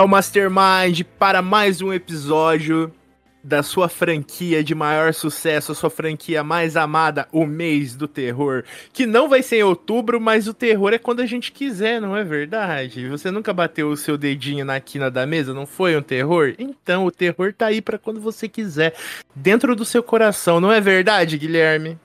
É o Mastermind para mais um episódio da sua franquia de maior sucesso, a sua franquia mais amada, o mês do terror. Que não vai ser em outubro, mas o terror é quando a gente quiser, não é verdade? Você nunca bateu o seu dedinho na quina da mesa, não foi um terror? Então, o terror tá aí para quando você quiser, dentro do seu coração, não é verdade, Guilherme?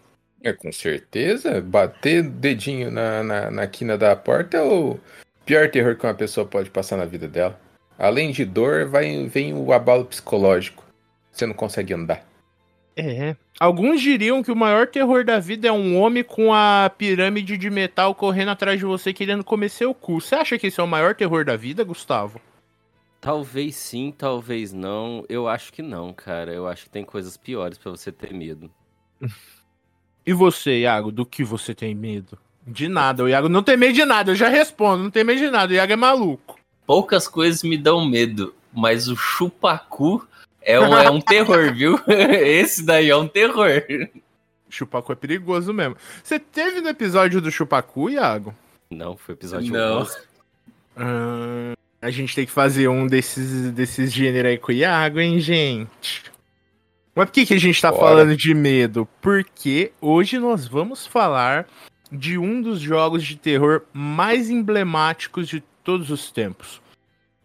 É, com certeza. Bater dedinho na, na, na quina da porta é o pior terror que uma pessoa pode passar na vida dela. Além de dor, vai, vem o abalo psicológico. Você não consegue andar. É. Alguns diriam que o maior terror da vida é um homem com a pirâmide de metal correndo atrás de você querendo comer seu cu. Você acha que esse é o maior terror da vida, Gustavo? Talvez sim, talvez não. Eu acho que não, cara. Eu acho que tem coisas piores pra você ter medo. E você, Iago, do que você tem medo? De nada, o Iago não tem medo de nada, eu já respondo, não tem medo de nada, o Iago é maluco. Poucas coisas me dão medo, mas o chupacu é um, é um terror, viu? Esse daí é um terror. Chupacu é perigoso mesmo. Você teve no episódio do Chupacu, Iago? Não, foi episódio Não. 11. Ah, a gente tem que fazer um desses, desses gêneros aí com o Iago, hein, gente? Mas por que, que a gente tá Bora. falando de medo? Porque hoje nós vamos falar de um dos jogos de terror mais emblemáticos de todos os tempos.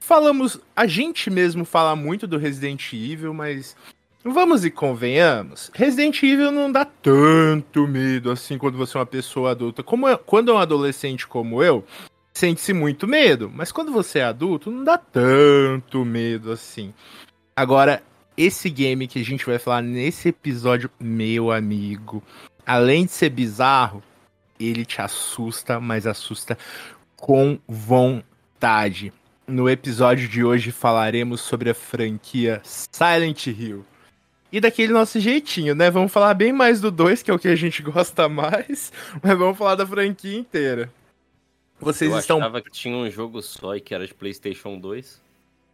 Falamos, a gente mesmo fala muito do Resident Evil, mas vamos e convenhamos, Resident Evil não dá tanto medo assim quando você é uma pessoa adulta. Como é- quando é um adolescente como eu, sente-se muito medo, mas quando você é adulto, não dá tanto medo assim. Agora, esse game que a gente vai falar nesse episódio, meu amigo, além de ser bizarro, ele te assusta, mas assusta com vontade. No episódio de hoje falaremos sobre a franquia Silent Hill. E daquele nosso jeitinho, né? Vamos falar bem mais do 2, que é o que a gente gosta mais, mas vamos falar da franquia inteira. Vocês Eu estão achava que tinha um jogo só e que era de PlayStation 2.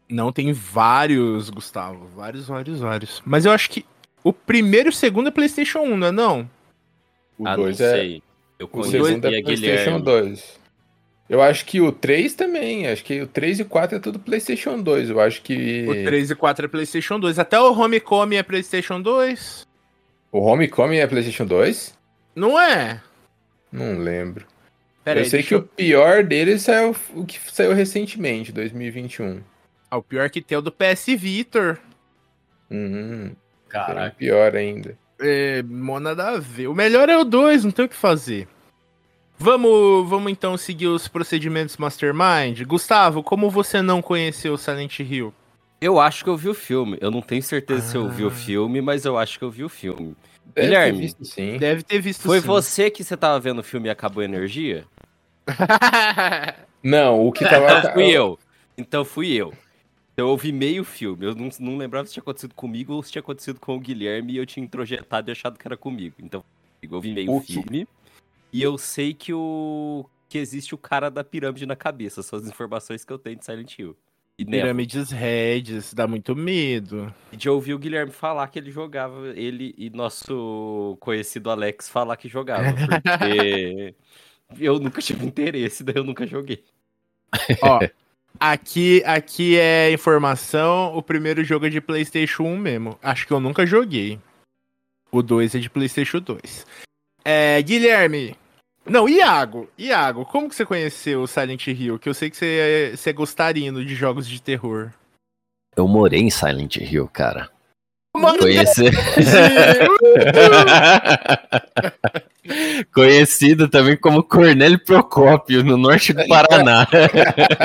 Não, tem vários, Gustavo. Vários, vários, vários. Mas eu acho que o primeiro e o segundo é PlayStation 1, não é não? O ah, 2 não é. sei. Eu O conhecia segundo é PlayStation Guilherme. 2. Eu acho que o 3 também. Acho que o 3 e o 4 é tudo PlayStation 2. Eu acho que. O 3 e 4 é PlayStation 2. Até o Homecoming é PlayStation 2. O Homecoming é PlayStation 2? Não é? Não lembro. Pera eu aí, sei que o pior deles saiu o que saiu recentemente, 2021. Ah, o pior que tem é o do PS Vitor. Uhum. Caraca. pior ainda. É, mó nada a ver. O melhor é o 2, não tem o que fazer. Vamos, vamos então seguir os procedimentos Mastermind. Gustavo, como você não conheceu Silent Hill? Eu acho que eu vi o filme. Eu não tenho certeza se eu vi Ah. o filme, mas eu acho que eu vi o filme. Deve Guilherme. ter visto, sim. Deve ter visto Foi sim. você que você tava vendo o filme e acabou a energia? Não, o que tava. Então fui eu. Então fui eu. Então eu vi meio filme. Eu não, não lembrava se tinha acontecido comigo ou se tinha acontecido com o Guilherme e eu tinha introjetado e achado que era comigo. Então eu vi meio O que- filme. E eu sei que o. que existe o cara da pirâmide na cabeça. São as informações que eu tenho de Silent Hill. E Nevo. Pirâmides Reds, dá muito medo. De ouvir o Guilherme falar que ele jogava, ele e nosso conhecido Alex falar que jogava. Porque eu nunca tive interesse, daí eu nunca joguei. Ó, aqui, aqui é informação, o primeiro jogo é de PlayStation 1 mesmo. Acho que eu nunca joguei. O 2 é de PlayStation 2. É, Guilherme. Não, Iago. Iago, como que você conheceu o Silent Hill? Que eu sei que você é, você é gostarino de jogos de terror. Eu morei em Silent Hill, cara. Mano, Conhecer. Conhecido também como Cornélio Procópio, no norte do Paraná.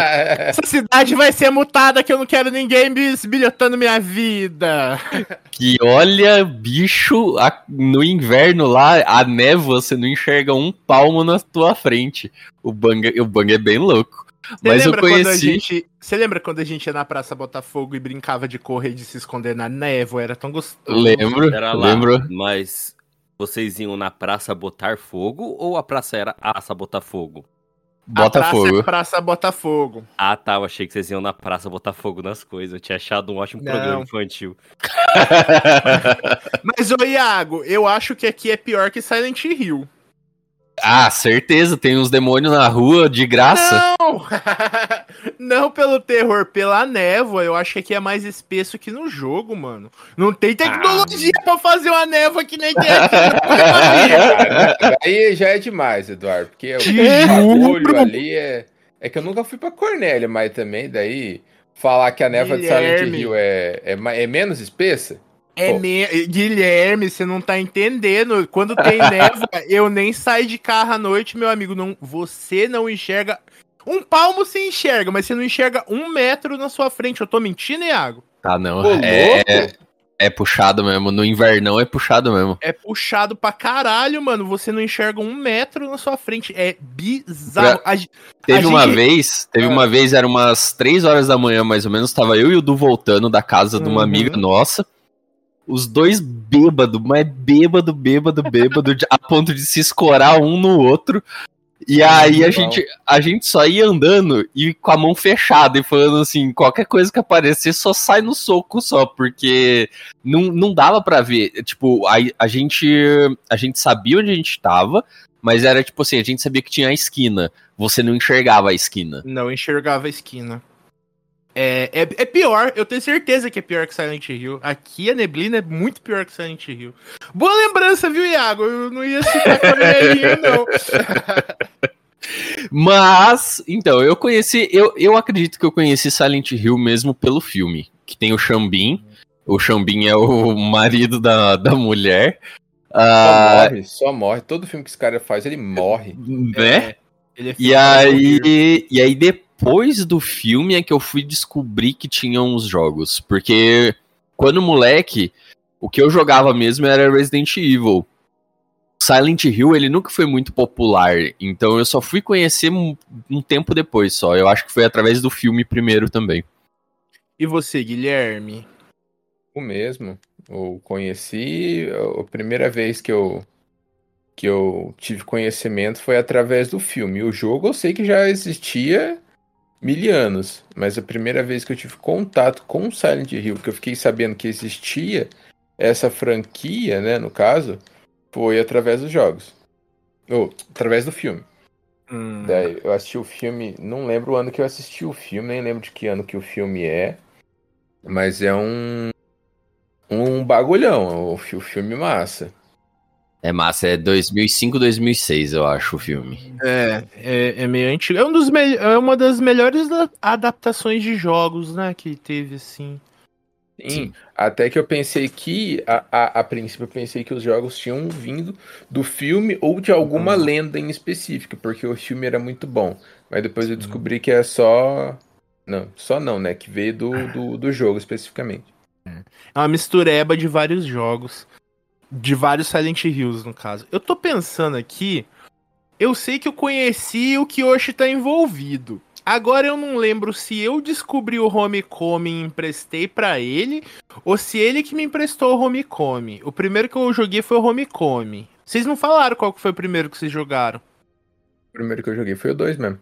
Essa cidade vai ser mutada que eu não quero ninguém bisbilhotando minha vida. que olha, bicho, a- no inverno lá, a névoa, você não enxerga um palmo na tua frente. O bang, o bang é bem louco. Você Mas eu lembra quando a conheci. gente. Você lembra quando a gente ia na Praça Botafogo e brincava de correr e de se esconder na névoa? Era tão gostoso. Lembro, Era lá, lembro. mas vocês iam na praça botar fogo ou a praça era a praça botar fogo? A praça Botafogo. é Praça Botafogo. Ah, tá, eu achei que vocês iam na praça botar fogo nas coisas. Eu tinha achado um ótimo Não. programa infantil. Mas, ô Iago, eu acho que aqui é pior que Silent Hill. Ah, certeza, tem uns demônios na rua de graça. Não! Não pelo terror, pela névoa. Eu acho que aqui é mais espesso que no jogo, mano. Não tem tecnologia pra fazer uma névoa que nem tem aqui. Aí já é demais, Eduardo, porque o bagulho juro. ali é. É que eu nunca fui pra Cornélia, mas também daí falar que a névoa de Silent Guilherme. Hill é, é, é menos espessa? É me... Guilherme, você não tá entendendo. Quando tem névoa, eu nem saio de carro à noite, meu amigo. Não... Você não enxerga. Um palmo você enxerga, mas você não enxerga um metro na sua frente. Eu tô mentindo, Iago? Ah, não. É, louco! é puxado mesmo. No invernão é puxado mesmo. É puxado pra caralho, mano. Você não enxerga um metro na sua frente. É bizarro. A, Teve A uma gente- vez, teve Ah. uma vez, era umas 3 horas da manhã, mais ou menos, tava eu e o Du voltando da casa de uma Uhum. amiga nossa. Os dois bêbado, mas bêbado, bêbado, bêbado, a ponto de se escorar um no outro. E aí a gente, a gente só ia andando e com a mão fechada e falando assim, qualquer coisa que aparecer só sai no soco só, porque não, não dava pra ver. Tipo, a, a gente a gente sabia onde a gente tava, mas era tipo assim, a gente sabia que tinha a esquina. Você não enxergava a esquina. Não enxergava a esquina. É, é, é pior, eu tenho certeza que é pior que Silent Hill. Aqui a neblina é muito pior que Silent Hill. Boa lembrança, viu, Iago? Eu não ia citar Hill, não. Mas, então, eu conheci, eu, eu acredito que eu conheci Silent Hill mesmo pelo filme, que tem o Xambin. O Xambin é o marido da, da mulher. Só Ah, morre, só morre. Todo filme que esse cara faz, ele morre. né? Ele é E aí, e aí depois do filme é que eu fui descobrir que tinham os jogos, porque quando moleque, o que eu jogava mesmo era Resident Evil. Silent Hill, ele nunca foi muito popular, então eu só fui conhecer um, um tempo depois só. Eu acho que foi através do filme primeiro também. E você, Guilherme? O mesmo. Eu conheci. A primeira vez que eu que eu tive conhecimento foi através do filme. O jogo eu sei que já existia mil anos, mas a primeira vez que eu tive contato com Silent Hill, que eu fiquei sabendo que existia essa franquia, né, no caso, foi através dos jogos. Ou através do filme. Hum, Daí eu assisti o filme, não lembro o ano que eu assisti o filme, nem lembro de que ano que o filme é, mas é um um bagulhão, o filme massa. É massa, é 2005, 2006, eu acho, o filme. É, é, é meio antigo. É, um dos me- é uma das melhores da- adaptações de jogos, né, que teve, assim. Sim. Sim. Até que eu pensei que, a, a, a princípio, eu pensei que os jogos tinham vindo do filme ou de alguma Uhum. lenda em específico, porque o filme era muito bom. Mas depois eu descobri que é só. Não, só não, né? Que veio do, do, do jogo especificamente. É uma mistureba de vários jogos. De vários Silent Hills, no caso. Eu tô pensando aqui. Eu sei que eu conheci o Kiyoshi tá envolvido. Agora eu não lembro se eu descobri o Homecoming e emprestei pra ele. Ou se ele que me emprestou o Homecoming. O primeiro que eu joguei foi o Homecoming. Vocês não falaram qual que foi o primeiro que vocês jogaram? O primeiro que eu joguei foi o 2 mesmo.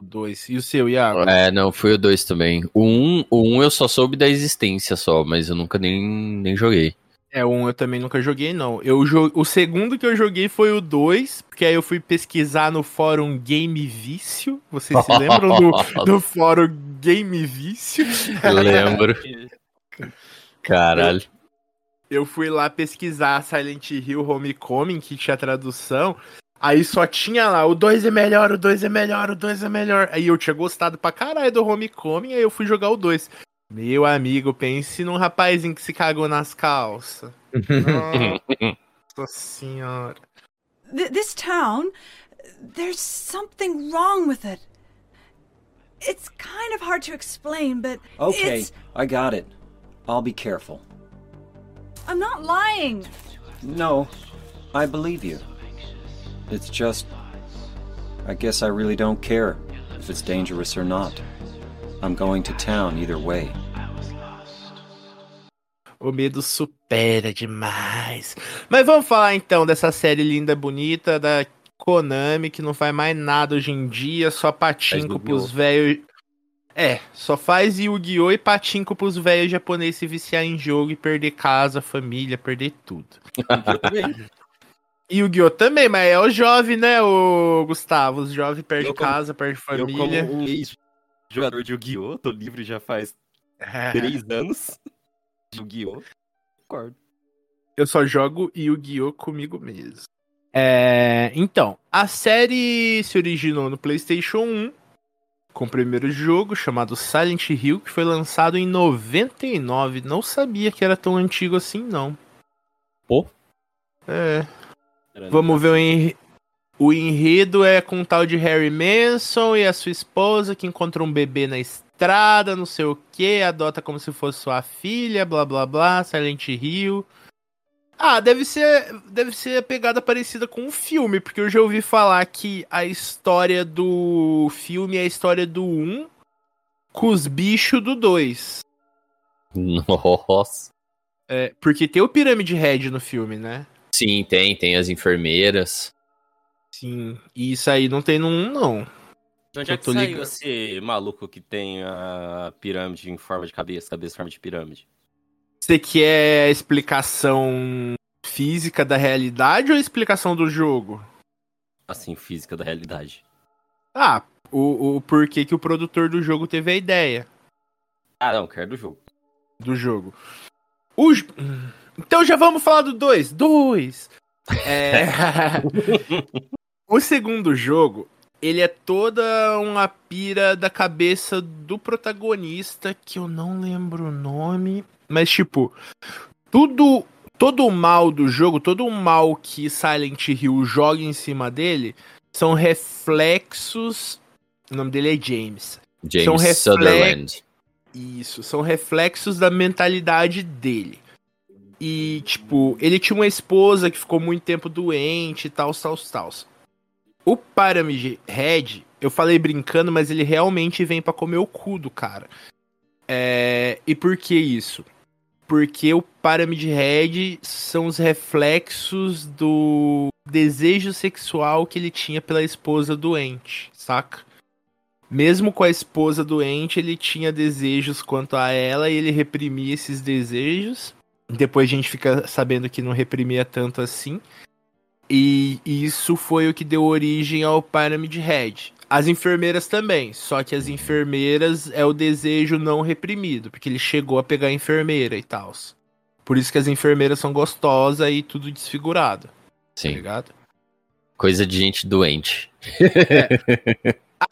O dois. E o seu, Iago? É, não, foi o 2 também. O 1 um, o um eu só soube da existência só, mas eu nunca nem, nem joguei. É, um eu também nunca joguei, não. Eu jo... O segundo que eu joguei foi o 2, porque aí eu fui pesquisar no fórum Game Vício. Vocês se lembram do, do fórum Game Vício? Eu lembro. Caralho. Eu fui lá pesquisar Silent Hill Homecoming, que tinha tradução. Aí só tinha lá, o 2 é melhor, o 2 é melhor, o 2 é melhor. Aí eu tinha gostado pra caralho do Homecoming, aí eu fui jogar o 2. Meu amigo, pense num rapazinho que se cagou nas calças. Nossa senhora. th- this town, there's something wrong with it. It's kind of hard to explain, but Okay, it's. I got it. I'll be careful. I'm not lying. No, I believe you. It's just. I guess I really don't care if it's dangerous or not. I'm going to town either way. O medo supera demais. Mas vamos falar então dessa série linda, bonita da Konami, que não faz mais nada hoje em dia, só patinco pros velhos. É, só faz Yu-Gi-Oh! e patinco pros velhos japoneses se viciar em jogo e perder casa, família, perder tudo. Eu Yu-Gi-Oh! também, mas é o jovem, né, o Gustavo? Os jovens perdem Eu casa, perdem Eu, família. como um ex-jogador de Yu-Gi-Oh! tô livre já faz É. três anos. de Yu-Gi-Oh! Concordo. Eu só jogo Yu-Gi-Oh! comigo mesmo. É, então, a série se originou no PlayStation 1, com o primeiro jogo chamado Silent Hill, que foi lançado em 99. Não sabia que era tão antigo assim, não. Pô. É, vamos ver o, enre- o enredo é com o tal de Harry Manson e a sua esposa que encontra um bebê na estrada, não sei o que, adota como se fosse sua filha, blá blá blá, Silent Hill. Ah, deve ser, deve ser a pegada parecida com o filme, porque eu já ouvi falar que a história do filme é a história do 1 com os bichos do 2. Nossa. É, porque tem o Pirâmide Head no filme, né? Sim, tem, tem as enfermeiras. Sim, e isso aí não tem no 1, não. De onde é que saiu ligado. esse maluco que tem a pirâmide em forma de cabeça, cabeça em forma de pirâmide? Você quer a explicação física da realidade ou a explicação do jogo? Assim, física da realidade. Ah, o, o porquê que o produtor do jogo teve a ideia Ah, não, quero do jogo. do jogo. O Então já vamos falar do 2. 2! É... o segundo jogo, ele é toda uma pira da cabeça do protagonista, que eu não lembro o nome. Mas, tipo, tudo. Todo o mal do jogo, todo o mal que Silent Hill joga em cima dele, são reflexos. O nome dele é James. James São reflex- Sutherland. Isso, são reflexos da mentalidade dele. E, tipo, ele tinha uma esposa que ficou muito tempo doente e tal, tal, tal. O Pyramid Head, eu falei brincando, mas ele realmente vem pra comer o cu do cara. É, e por que isso? Porque o Pyramid Head são os reflexos do desejo sexual que ele tinha pela esposa doente, saca? Mesmo com a esposa doente, ele tinha desejos quanto a ela e ele reprimia esses desejos. Depois a gente fica sabendo que não reprimia tanto assim. E isso foi o que deu origem ao Pyramid Head. As enfermeiras também, só que as enfermeiras é o desejo não reprimido, porque ele chegou a pegar a enfermeira e tal. Por isso que as enfermeiras são gostosas e tudo desfigurado, tá Sim, ligado? coisa de gente doente.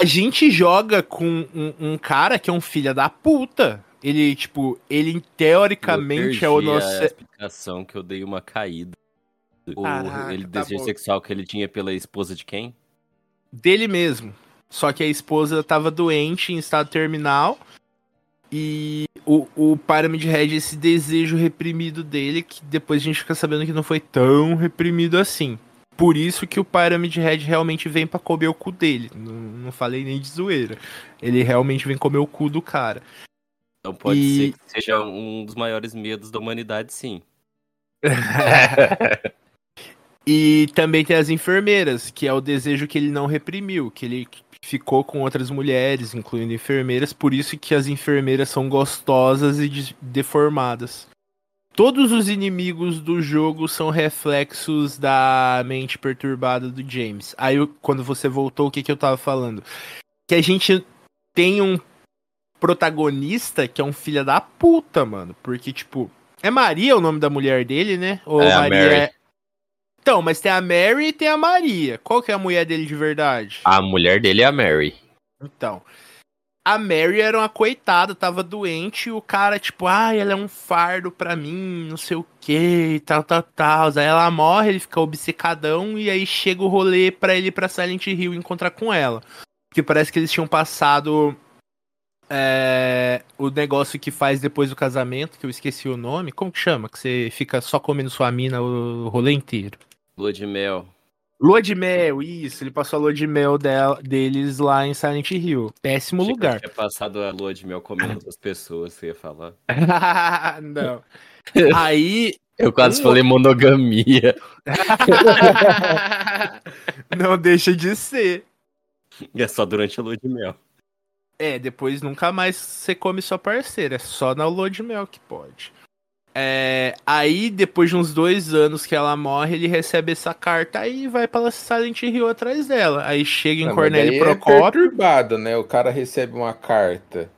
A gente joga com um, um cara que é um filho da puta. Ele, tipo, ele teoricamente é o nosso. A explicação que eu dei uma caída. O Caraca, ele tá desejo bom. sexual que ele tinha pela esposa de quem? dele mesmo. Só que a esposa tava doente em estado terminal. E o, o Pyramid Head, esse desejo reprimido dele, que depois a gente fica sabendo que não foi tão reprimido assim. Por isso que o Pyramid Head realmente vem pra comer o cu dele. Não, não falei nem de zoeira. Ele realmente vem comer o cu do cara. Então pode E- ser que seja um dos maiores medos da humanidade, sim. E também tem as enfermeiras, que é o desejo que ele não reprimiu, que ele ficou com outras mulheres, incluindo enfermeiras, por isso que as enfermeiras são gostosas e de- deformadas. Todos os inimigos do jogo são reflexos da mente perturbada do James. Aí, quando você voltou, o que, que eu tava falando? Que a gente tem um protagonista que é um filho da puta, mano. Porque, tipo, é Maria o nome da mulher dele, né? Ou É, Maria é- Então, mas tem a Mary e tem a Maria. Qual que é a mulher dele de verdade? A mulher dele é a Mary. Então, a Mary era uma coitada, tava doente, e o cara, tipo, ai, ela é um fardo pra mim, não sei o que, tal, tal, tal. Aí ela morre, ele fica obcecadão, e aí chega o rolê pra ele ir pra Silent Hill encontrar com ela. Que parece que eles tinham passado é, o negócio que faz depois do casamento, que eu esqueci o nome. Como que chama? Que você fica só comendo sua mina o rolê inteiro. Lua de mel. Lua de mel, isso. Ele passou a lua de mel dela- deles lá em Silent Hill. Péssimo Achei que eu lugar. tinha passado a lua de mel comendo outras pessoas, você ia falar. Não. Aí. Eu quase Um- falei monogamia. Não deixa de ser. E é só durante a lua de mel. É, depois nunca mais você come sua parceira. É só na lua de mel que pode. É, aí, depois de uns dois anos que ela morre, ele recebe essa carta aí e vai pra Silent Hill atrás dela. Aí chega em Não, Cornélio daí Procópio. É perturbado, né? O cara recebe uma carta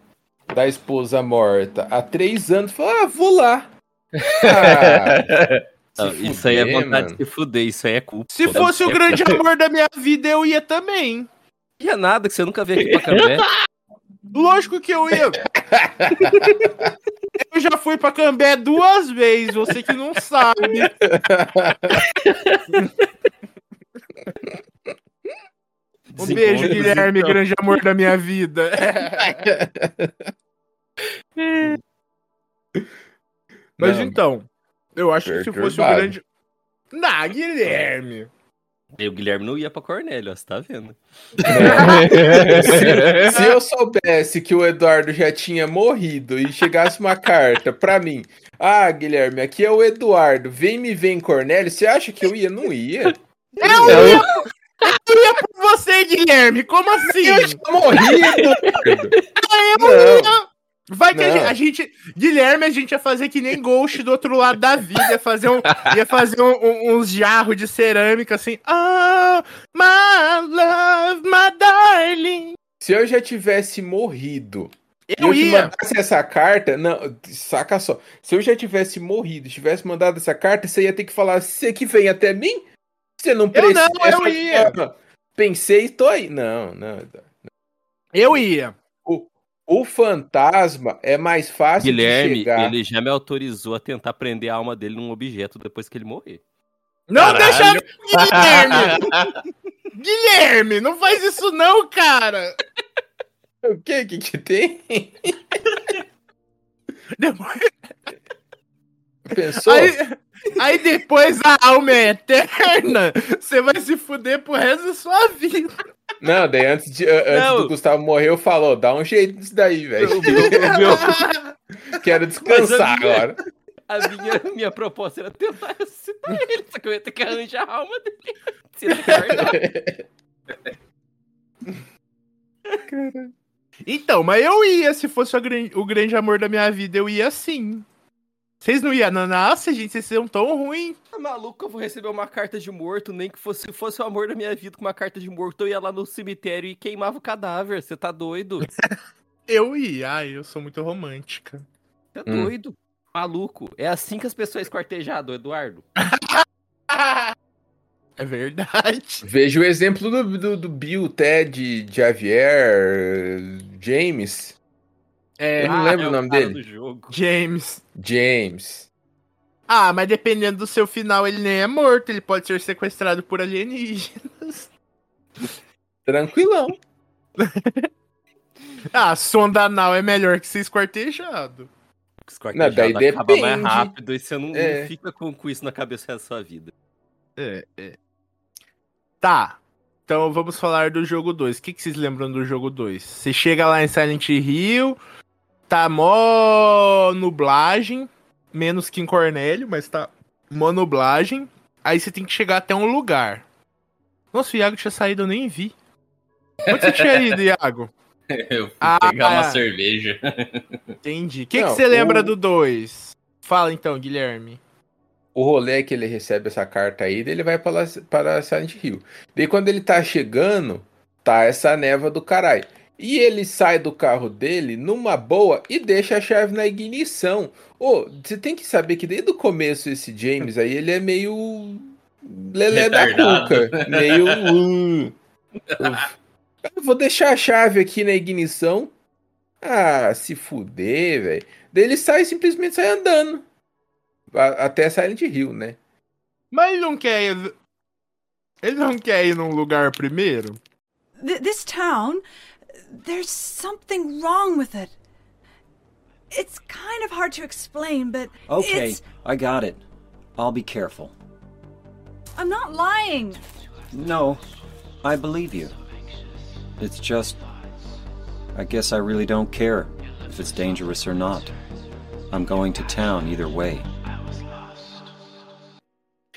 da esposa morta há três anos. Fala, ah, vou lá. Ah, Não, se isso aí é fuder, vontade mano. de se fuder, isso aí é culpa. Se fosse o grande amor da minha vida, eu ia também. Ia nada, que você nunca veio aqui pra Cambé. Lógico que eu ia. Eu já fui pra Cambé duas vezes, você que não sabe. Um beijo, Guilherme, então. grande amor da minha vida. Mas Não, então, eu acho que se fosse o perturbado. grande. Não, Guilherme. E o Guilherme não ia pra Cornélio, ó, você tá vendo? se, se eu soubesse que o Eduardo já tinha morrido e chegasse uma carta pra mim, ah, Guilherme, aqui é o Eduardo, vem me ver em Cornélio, você acha que eu ia? Não ia. Eu ia, eu ia por você, Guilherme. Como assim? Eu já morri, Eduardo. Eu Não. ia. Vai que a Não. gente, a gente- Guilherme, a gente ia fazer que nem Ghost do outro lado da vida. Ia fazer, um, ia fazer um- um- uns jarros de cerâmica assim. Ah, my love, my darling. Se eu já tivesse morrido e Eu eu te ia. mandasse essa carta, não, saca só. Se eu já tivesse morrido e tivesse mandado essa carta, você ia ter que falar, você que vem até mim? Você não Eu precisa. não, eu ia. Pensei, tô aí. Não, não. Eu ia. O fantasma é mais fácil de Guilherme, chegar. ele já me autorizou a tentar prender a alma dele num objeto depois que ele morrer. Não Caralho. deixa. Guilherme! Guilherme, não faz isso não, cara! O que que, que tem? Depois- Pensou? Aí, aí depois a alma é eterna. Você vai se fuder pro resto da sua vida. Não, daí antes, de, antes Não. do Gustavo morrer, eu falou, dá um jeito nisso daí, velho. Quero descansar minha- agora. A minha, minha proposta era tentar ressuscitar ele, só que eu ia ter que arranjar a alma dele. Se ele guardar. Então, mas eu ia, se fosse o gran- o grande amor da minha vida, eu ia sim. Vocês não iam? Não, Nossa, gente, vocês são tão ruins. Tá maluco, eu vou receber uma carta de morto, nem que fosse, fosse o amor da minha vida com uma carta de morto, eu ia lá no cemitério e queimava o cadáver. Você tá doido? Eu ia. Ai, eu sou muito romântica. Tá Hum. doido? Maluco. É assim que as pessoas esquartejado, Eduardo. É verdade. Veja o exemplo do, do, do Bill, Ted, Javier, James. É, Eu não lembro é o nome dele. do jogo. James. James. Ah, mas dependendo do seu final, ele nem é morto. Ele pode ser sequestrado por alienígenas. Tranquilão. Ah, sonda anal é melhor que ser esquartejado. Esquartejado daí acaba mais depende. rápido e você não, não É. fica com, com isso na cabeça da sua vida. É, é. Tá. Então vamos falar do jogo 2. O que, que vocês lembram do jogo 2? Você chega lá em Silent Hill, tá mó nublagem, menos que em Cornélio, mas tá mó nublagem. Aí você tem que chegar até um lugar. Nossa, o Iago tinha saído, eu nem vi. Onde você tinha ido, Iago? Eu fui Ah, pegar uma é. cerveja. Entendi. O que, você lembra o- do 2? Fala então, Guilherme. O rolê é que ele recebe essa carta aí, ele vai para, para Silent Hill. Daí quando ele tá chegando, tá essa neva do caralho. E ele sai do carro dele numa boa e deixa a chave na ignição. Ô, você tem que saber que desde o começo esse James aí, ele é meio lelé da cuca, meio uh, uh. Eu vou deixar a chave aqui na ignição. Ah, se fuder, velho. Daí ele sai simplesmente sai andando. A- Até Silent Hill, né? Mas ele não quer ir. Ele não quer ir num lugar primeiro? Th- this town, there's something wrong with it. It's kind of hard to explain, but Okay, it's. I got it. I'll be careful. I'm not lying. No, I believe you. It's just. I guess I really don't care if it's dangerous or not. I'm going to town either way.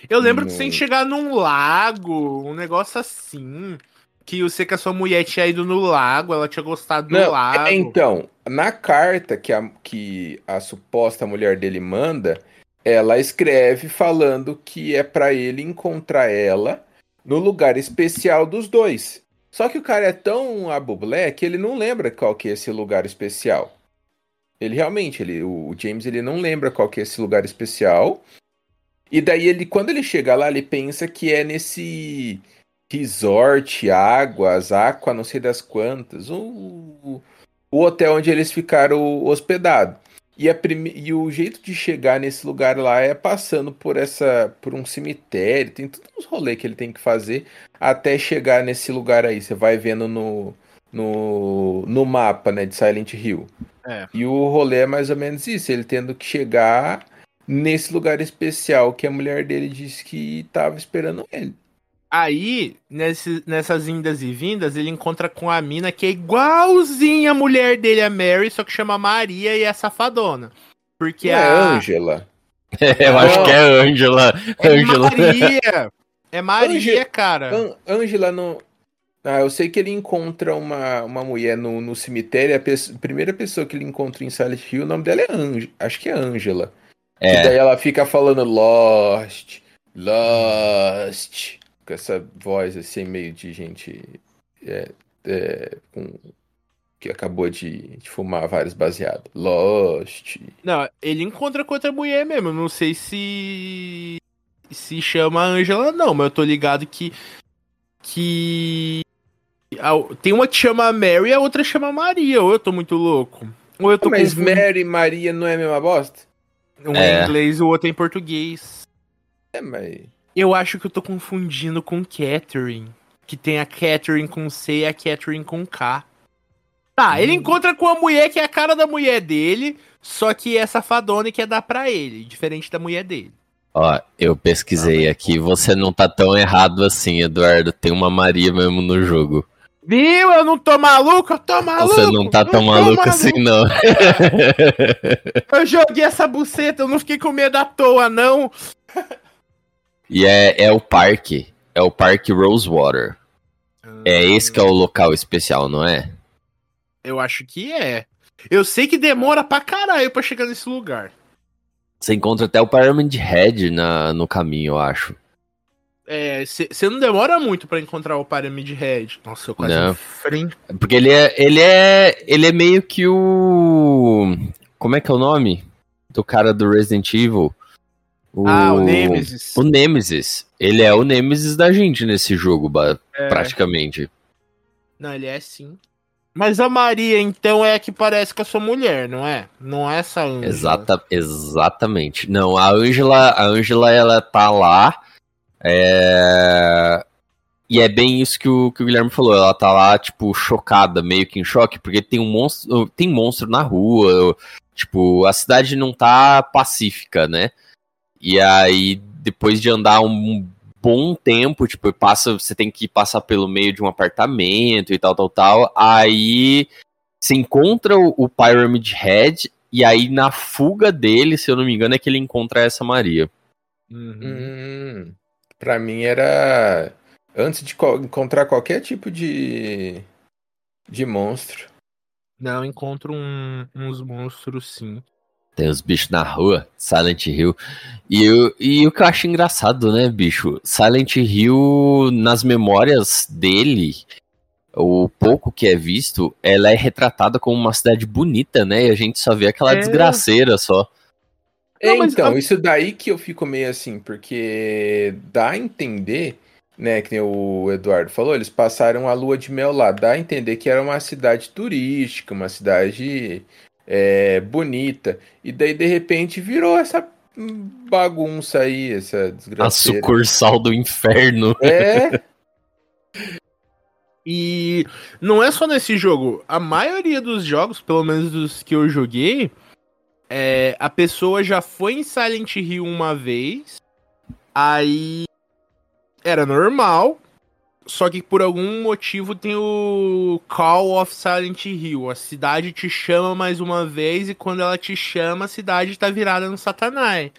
Eu lembro que você tem que chegar num lago, um negócio assim. Que você que a sua mulher tinha ido no lago, ela tinha gostado do Não, lago. é, então, na carta que a, que a suposta mulher dele manda, ela escreve falando que é pra ele encontrar ela no lugar especial dos dois. Só que o cara é tão abublé que ele não lembra qual que é esse lugar especial. Ele realmente, ele, o James, ele não lembra qual que é esse lugar especial. E daí ele, quando ele chega lá, ele pensa que é nesse resort, águas, aqua, não sei das quantas, o, o hotel onde eles ficaram hospedados. E, a prime... e o jeito de chegar nesse lugar lá é passando por essa, por um cemitério, tem todos os rolês que ele tem que fazer até chegar nesse lugar aí. Você vai vendo no, no, no mapa, né, de Silent Hill. É. E o rolê é mais ou menos isso, ele tendo que chegar nesse lugar especial que a mulher dele disse que estava esperando ele. Aí, nesse- nessas indas e vindas, ele encontra com a mina que é igualzinha a mulher dele, a Mary, só que chama Maria e é safadona. Porque é a. Ângela. Eu acho que é Angela. É Angela. Maria! É Maria, Ângela- cara. Ân- Ângela não. Ah, eu sei que ele encontra uma, uma mulher no, no cemitério. A, primeira pessoa que ele encontra em Silent Hill, o nome dela é Ângela. Acho que é Ângela. E É, daí ela fica falando Lost, Lost. Com essa voz assim, meio de gente é, é, com- que acabou de, de fumar vários baseados. Lost. Não, ele encontra com outra mulher mesmo. Não sei se. Se chama Ângela, não, mas eu tô ligado que. Que. a- Tem uma que chama Mary e a outra chama Maria. Ou eu tô muito louco. Ou eu tô Mas confundindo. Mary e Maria não é a mesma bosta? Um É. em inglês e o outro em português. É, mas. Eu acho que eu tô confundindo com Catherine. Que tem a Catherine com C e a Catherine com K. Tá, ele encontra com a mulher que é a cara da mulher dele, só que é safadona e quer dar pra ele, diferente da mulher dele. ó, eu pesquisei aqui. Você não tá tão errado assim, Eduardo. Tem uma Maria mesmo no jogo. Viu? Eu não tô maluco, eu tô maluco. Você não tá tão tô maluco assim, não. Eu joguei essa buceta, eu não fiquei com medo à toa, não. E é, é o parque. É o Parque Rosewater. É esse que é o local especial, não é? Eu acho que é. Eu sei que demora pra caralho pra chegar nesse lugar. Você encontra até o Pyramid Head na, no caminho, eu acho. É, você não demora muito pra encontrar o Pyramid Head. Nossa, eu quase Não. frente. Porque ele é, ele é. Ele é meio que o. Como é que é o nome? Do cara do Resident Evil. O, Ah, o Nemesis. O Nemesis. Ele é o Nemesis da gente nesse jogo, É. praticamente. Não, ele é sim. Mas a Maria, então, é a que parece com a sua mulher, não é? Não é essa Ângela. Exata, exatamente. Não, a Angela, a Angela, ela tá lá. é, E é bem isso que o, que o Guilherme falou. Ela tá lá, tipo, chocada, meio que em choque, porque tem um monstro. Tem monstro na rua. Tipo, a cidade não tá pacífica, né? E aí, depois de andar um bom tempo, tipo, passa, você tem que passar pelo meio de um apartamento e tal, tal, tal. Aí você encontra o, o Pyramid Head e aí na fuga dele, se eu não me engano, é que ele encontra essa Maria. Uhum. Hum, pra mim era antes de co- encontrar qualquer tipo de de monstro. Não, encontro um- uns monstros sim. Tem os bichos na rua, Silent Hill. E, eu, e o que eu acho engraçado, né, bicho? Silent Hill, nas memórias dele, o pouco que é visto, ela é retratada como uma cidade bonita, né? E a gente só vê aquela É. desgraceira só. Não, mas então, a- isso daí que eu fico meio assim, porque dá a entender né, que nem o Eduardo falou, eles passaram a lua de mel lá, dá a entender que era uma cidade turística, uma cidade é, bonita, e daí de repente virou essa bagunça aí, essa A desgraça. sucursal do inferno. É, E não é só nesse jogo. A maioria dos jogos, pelo menos dos que eu joguei, é, a pessoa já foi em Silent Hill uma vez, aí era normal, só que por algum motivo tem o Call of Silent Hill. A cidade te chama mais uma vez e quando ela te chama, a cidade tá virada no Satanás.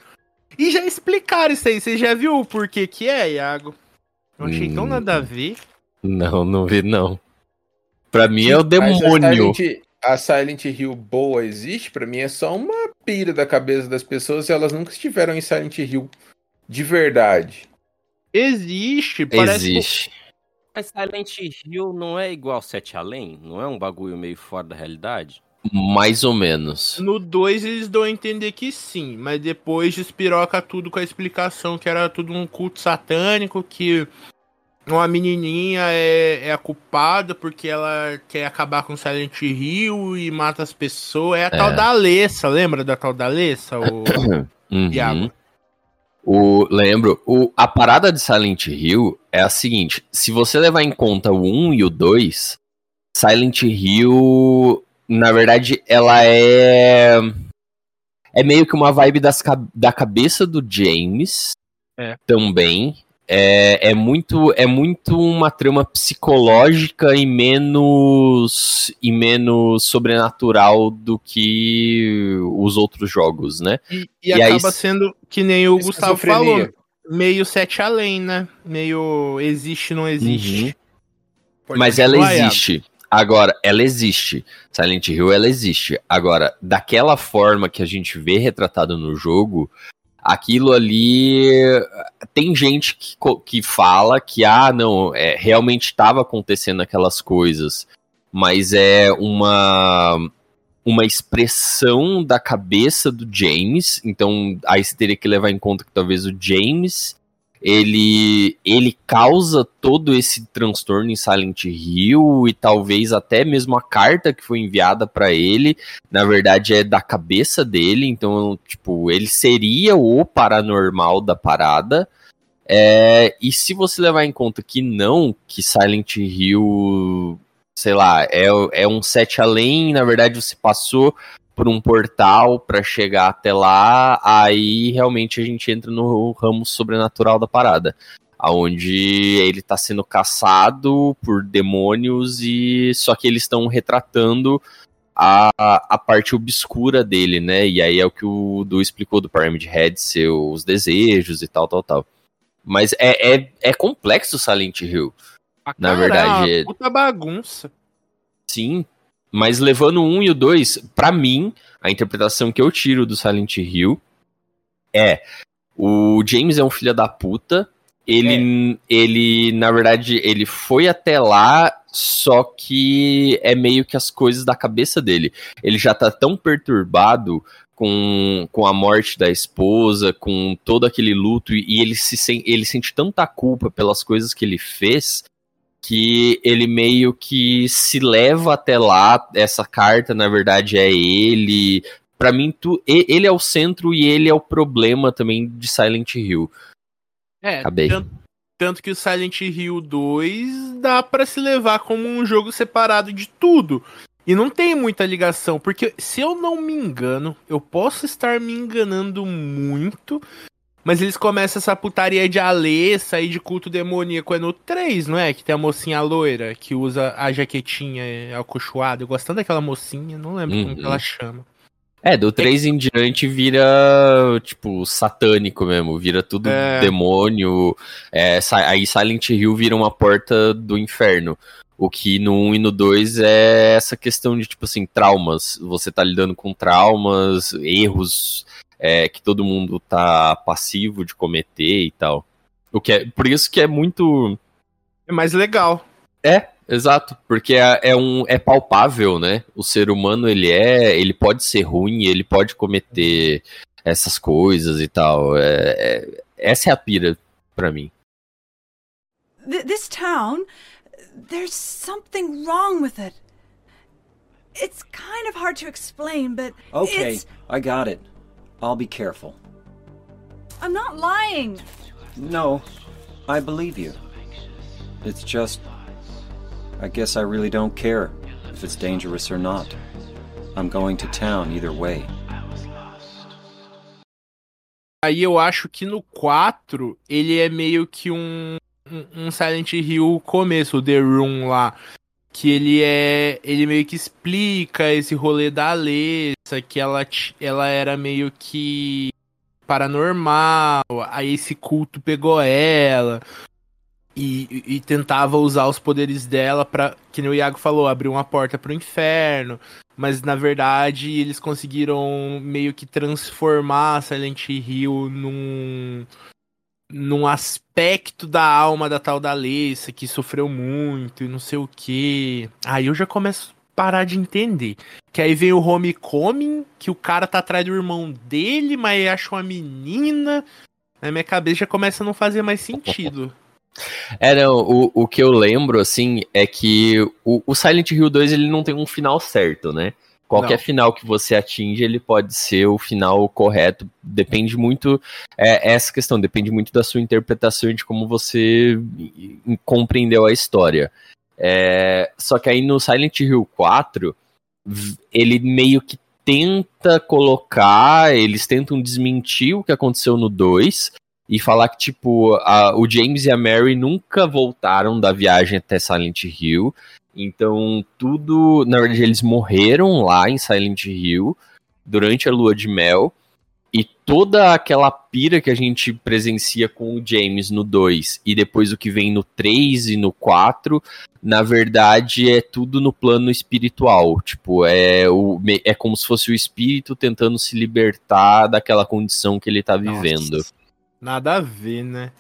E já explicaram isso aí, você já viu o porquê que é, Iago? Eu achei tão Hum. nada a ver. Não, não vi não. Pra mim é o mas a demônio. Silent, a Silent Hill boa existe, pra mim é só uma pira da cabeça das pessoas e elas nunca estiveram em Silent Hill de verdade. Existe, parece. Existe. Mas Silent Hill não é igual Sete Além? Não é um bagulho meio fora da realidade? Mais ou menos. No 2 eles dão a entender que sim, mas depois despiroca tudo com a explicação que era tudo um culto satânico, que uma menininha é, é a culpada porque ela quer acabar com Silent Hill e mata as pessoas. É a tal da Alessa, lembra da tal da Alessa? O... Uhum. Iago. O, lembro, o, a parada de Silent Hill é a seguinte: se você levar em conta o 1 e o 2, Silent Hill, na verdade, ela é. É meio que uma vibe das, da cabeça do James É. também. É, é muito é muito uma trama psicológica e menos e menos sobrenatural do que os outros jogos, né? E, e E aí acaba s- sendo que nem o Gustavo falou, meio sete além, né? Meio existe, não existe. Pode Mas ela Iago. existe. Agora, ela existe. Silent Hill, ela existe. Agora, daquela forma que a gente vê retratado no jogo, aquilo ali. Tem gente que, que fala que, ah, não, é, realmente estava acontecendo aquelas coisas. Mas é uma. Uma expressão da cabeça do James. Então, aí você teria que levar em conta que talvez o James ele, ele causa todo esse transtorno em Silent Hill e talvez até mesmo a carta que foi enviada pra ele, na verdade é da cabeça dele, então tipo, ele seria o paranormal da parada. É, e se você levar em conta que não, que Silent Hill, sei lá, é, é um set além, na verdade você passou por um portal pra chegar até lá, aí realmente a gente entra no ramo sobrenatural da parada. Onde ele tá sendo caçado por demônios e só que eles estão retratando a, a parte obscura dele, né? E aí é o que o Du explicou do Pyramid Head, seus desejos e tal, tal, tal. Mas é, é, é complexo Silent Hill. Pra Na verdade, é uma puta bagunça. Sim, mas levando o 1 e o 2, pra mim, a interpretação que eu tiro do Silent Hill é o James é um filho da puta. Ele, ele, na verdade, ele foi até lá, só que é meio que as coisas da cabeça dele. Ele já tá tão perturbado com, com a morte da esposa, com todo aquele luto, e ele, se sen, ele sente tanta culpa pelas coisas que ele fez, que ele meio que se leva até lá. Essa carta, na verdade, é ele. Pra mim, tu, ele é o centro e ele é o problema também de Silent Hill. É, Acabei. tanto, tanto que o Silent Hill 2 dá pra se levar como um jogo separado de tudo. E não tem muita ligação, porque se eu não me engano, eu posso estar me enganando muito, mas eles começam essa putaria de Alessa e de culto demoníaco é no 3, não é? Que tem a mocinha loira que usa a jaquetinha é, acolchoada. Eu gostando daquela mocinha, não lembro como Uhum. que ela chama. É, do 3 em diante vira, tipo, satânico mesmo, vira tudo É. demônio. É, aí Silent Hill vira uma porta do inferno. O que no 1 e no 2 é essa questão de, tipo assim, traumas. Você tá lidando com traumas, erros é, que todo mundo tá passivo de cometer e tal. O que é, por isso que é muito. É mais legal. É, exato, porque é, é um é palpável, né? O ser humano ele é, ele pode ser ruim, ele pode cometer essas coisas e tal. É, é- essa é a pira pra mim. th- this town, there's something wrong with it. It's kind of hard to explain, but Okay, it's. I got it. I'll be careful. I'm not lying. No, I believe you. It's just. I guess I really don't care if it's dangerous or not. I'm going to town either way. Aí eu acho que no 4 ele é meio que um, um, um Silent Hill começo, o The Room lá. Que ele é. Ele meio que explica esse rolê da Alessa, que ela, ela era meio que paranormal, aí esse culto pegou ela. E, e- tentava usar os poderes dela pra, que o Iago falou, abrir uma porta pro inferno. Mas na verdade eles conseguiram meio que transformar Silent Hill num, num aspecto da alma da tal da Alessa que sofreu muito e não sei o que. Aí eu já começo a parar de entender. Que aí vem o Homecoming, que o cara tá atrás do irmão dele, mas acha uma menina. Na minha cabeça já começa a não fazer mais sentido. É, não, o, o que eu lembro, assim, é que o, o Silent Hill 2 ele não tem um final certo, né? Qualquer Não. final que você atinge, ele pode ser o final correto. Depende muito. É, essa questão depende muito da sua interpretação e de como você compreendeu a história. É, só que aí no Silent Hill 4, v- ele meio que tenta colocar, eles tentam desmentir o que aconteceu no 2 e falar que, tipo, a- o James e a Mary nunca voltaram da viagem até Silent Hill. Então, tudo. Na verdade, eles morreram lá em Silent Hill durante a lua de mel. E toda aquela pira que a gente presencia com o James no 2 e depois o que vem no 3 e no 4, na verdade é tudo no plano espiritual. Tipo, é, o, é como se fosse o espírito tentando se libertar daquela condição que ele tá vivendo. Nada a ver, né?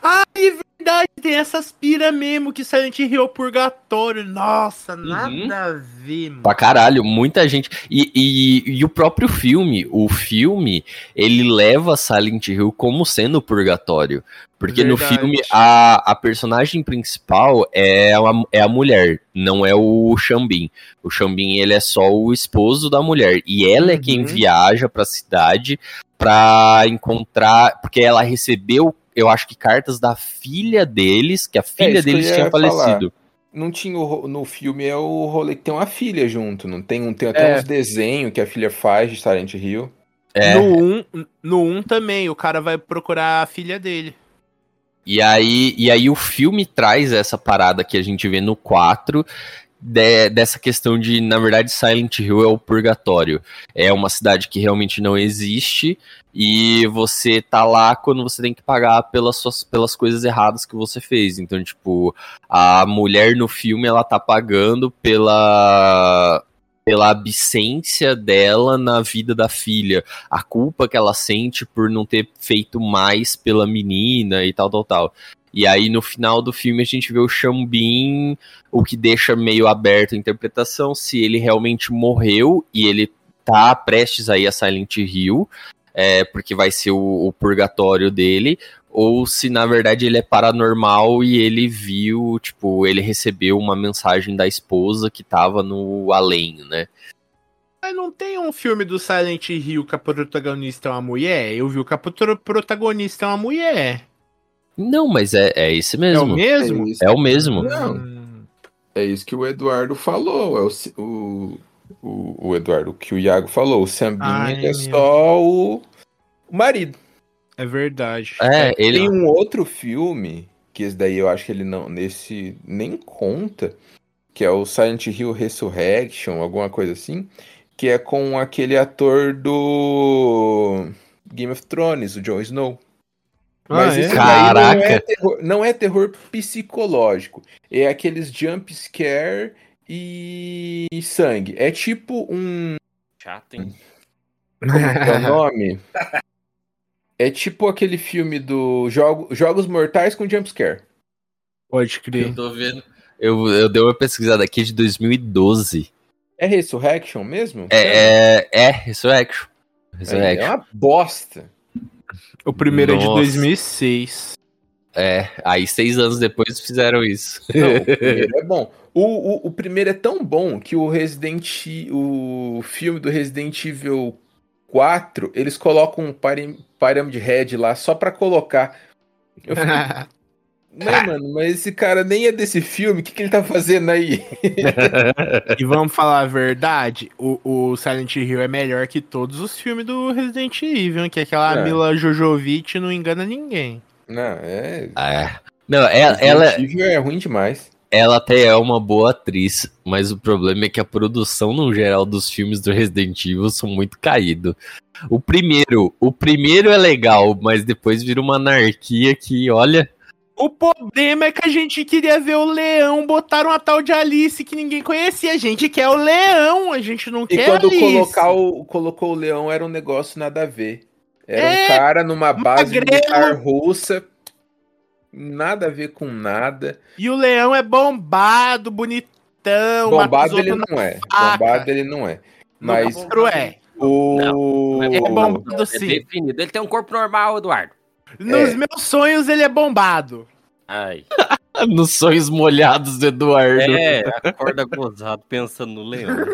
Ah, é verdade, tem essas pira mesmo que Silent Hill purgatório. Nossa, nada a ver, mano. Pra caralho, muita gente. E, e, e o próprio filme, o filme, ele leva Silent Hill como sendo purgatório. Porque no Verdade. filme, a, a personagem principal é a, é a mulher, não é o Xambin. O Xambin, ele é só o esposo da mulher. E ela é quem Uhum. viaja pra cidade pra encontrar. Porque ela recebeu, eu acho que cartas da filha deles, que a filha isso que eu deles tinha falar. falecido. Não tinha o no filme é o rolê que tem uma filha junto, não tem, um- tem até É. uns desenhos que a filha faz de Silent Hill. É. No 1 um, no um também, o cara vai procurar a filha dele. E aí, e aí o filme traz essa parada que a gente vê no 4, de- dessa questão de, na verdade, Silent Hill é o purgatório. É uma cidade que realmente não existe e você tá lá quando você tem que pagar pelas, suas, pelas coisas erradas que você fez. Então, tipo, a mulher no filme, ela tá pagando pela pela absência dela na vida da filha, a culpa que ela sente por não ter feito mais pela menina e tal, tal, tal. E aí no final do filme a gente vê o Xambin, o que deixa meio aberto a interpretação se ele realmente morreu e ele tá prestes aí a Silent Hill, é, porque vai ser o, o purgatório dele, ou se na verdade ele é paranormal e ele viu, tipo, ele recebeu uma mensagem da esposa que tava no além, né? Mas não tem um filme do Silent Hill que a protagonista é uma mulher? Eu vi que a pro- protagonista é uma mulher. Não, mas é, é esse É o mesmo. mesmo? isso. É o mesmo. Não. É isso que o Eduardo falou. É o, o, o, o Eduardo, o que o Iago falou. O Sambin ele é é mesmo. só o, o marido. é verdade. É, ele. Tem um outro filme, que esse daí eu acho que ele não. Nesse nem conta, que é o Silent Hill Resurrection, alguma coisa assim. Que é com aquele ator do Game of Thrones, o Jon Snow. Mas Ah, é? esse daí não é, Caraca. terror, não é terror psicológico. É aqueles jump scare e sangue. É tipo um. Chato, hein? Como é o nome? É tipo aquele filme do Jogo, Jogos Mortais com jump scare. Pode crer. Eu tô vendo. Eu, eu dei uma pesquisada aqui de 2012. É Resurrection mesmo? É, é, é Resurrection. É, é Resurrection. uma bosta. O primeiro é de Nossa. 2006. É, aí seis anos depois fizeram isso. Não, o primeiro é bom. O, o, o primeiro é tão bom que o Resident o filme do Resident Evil 4, eles colocam um Pyram- Pyramid Head lá só pra colocar. Eu fiquei, não, mano, mas esse cara nem é desse filme, o que, que ele tá fazendo aí? e vamos falar a verdade, o, o Silent Hill é melhor que todos os filmes do Resident Evil, que aquela É. Mila Jojovic não engana ninguém. Não, é. É. Não, ela, ela, Resident Evil é ruim demais. ela até é uma boa atriz, mas o problema é que a produção no geral dos filmes do Resident Evil são muito caído. O primeiro, o primeiro é legal, mas depois vira uma anarquia que, olha, O problema é que a gente queria ver o leão, botaram uma tal de Alice que ninguém conhecia. A gente quer o leão, a gente não E quer quando Alice. colocar o, colocou o leão, era um negócio nada a ver. Era É, um cara numa base magrelo. militar russa, nada a ver com nada. E o leão é bombado, bonitão. Bombado ele não é. faca. Bombado ele não é. Mas Outro é. o. É bombado É sim. definido. Ele tem um corpo normal, Eduardo. Nos É. meus sonhos ele é bombado. Ai. nos sonhos molhados do Eduardo. É, acorda gozado pensando no leão.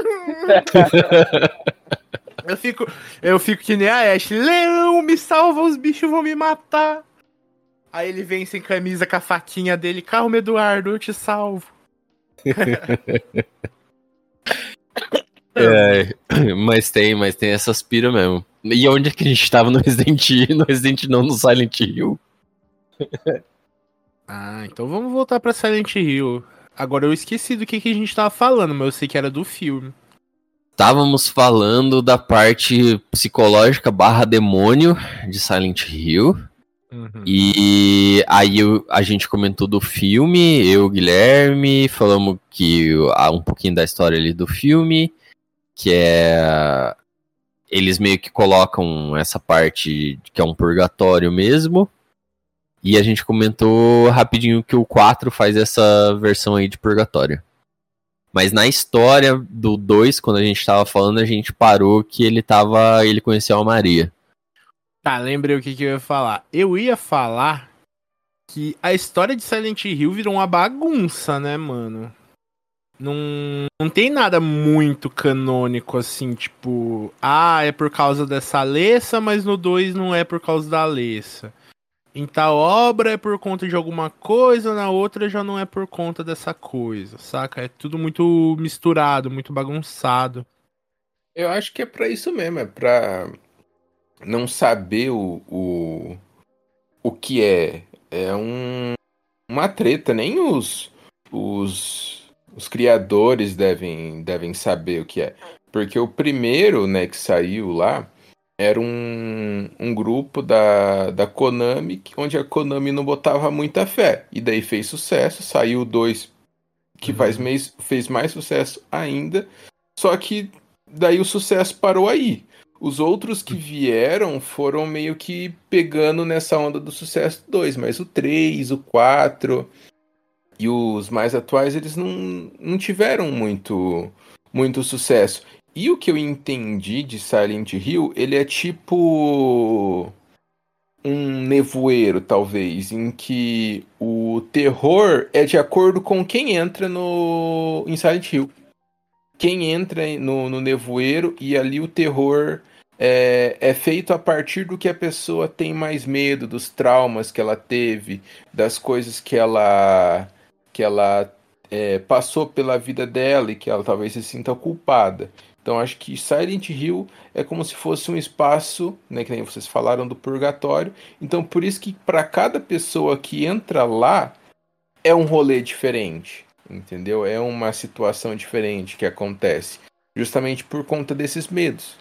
Eu fico, eu fico que nem a Ash. Leão, me salva, os bichos vão me matar. Aí ele vem sem camisa com a faquinha dele. Calma, Eduardo, eu te salvo. É, mas tem, mas tem essas pira mesmo. E onde é que a gente tava no Resident Evil? No Resident não, no Silent Hill. Ah, então vamos voltar pra Silent Hill. Agora eu esqueci do que, que a gente tava falando, mas eu sei que era do filme. Estávamos falando da parte psicológica barra demônio de Silent Hill. E aí eu- a gente comentou do filme, eu, Guilherme, falamos que há um pouquinho da história ali do filme, que é eles meio que colocam essa parte que é um purgatório mesmo. E a gente comentou rapidinho que o 4 faz essa versão aí de purgatório. Mas na história do 2, quando a gente tava falando, a gente parou que ele tava. ele conheceu a Maria. Tá, lembrei o que, que eu ia falar. Eu ia falar que a história de Silent Hill virou uma bagunça, né, mano? Não, não tem nada muito canônico assim, tipo, ah, é por causa dessa Alessa, mas no 2 não é por causa da Alessa. Em tal obra é por conta de alguma coisa, na outra já não é por conta dessa coisa, saca? É tudo muito misturado, muito bagunçado. Eu acho que é pra isso mesmo, é pra não saber o, o, o que é. É um, uma treta, nem os, os, os criadores devem, devem saber o que é. Porque o primeiro né, que saiu lá era um, um grupo da, da Konami, onde a Konami não botava muita fé. E daí fez sucesso, saiu o 2 que faz mês, fez mais sucesso ainda. Só que daí o sucesso parou aí. Os outros que vieram foram meio que pegando nessa onda do sucesso 2, mas o 3, o 4 e os mais atuais eles não, não tiveram muito muito sucesso. E o que eu entendi de Silent Hill, ele é tipo um nevoeiro, talvez, em que o terror é de acordo com quem entra no em Silent Hill quem entra no, no nevoeiro e ali o terror é, é feito a partir do que a pessoa tem mais medo, dos traumas que ela teve, das coisas que ela que ela é, passou pela vida dela e que ela talvez se sinta culpada. Então acho que Silent Hill é como se fosse um espaço, né, que nem vocês falaram do purgatório. Então por isso que para cada pessoa que entra lá é um rolê diferente, entendeu? É uma situação diferente que acontece, justamente por conta desses medos.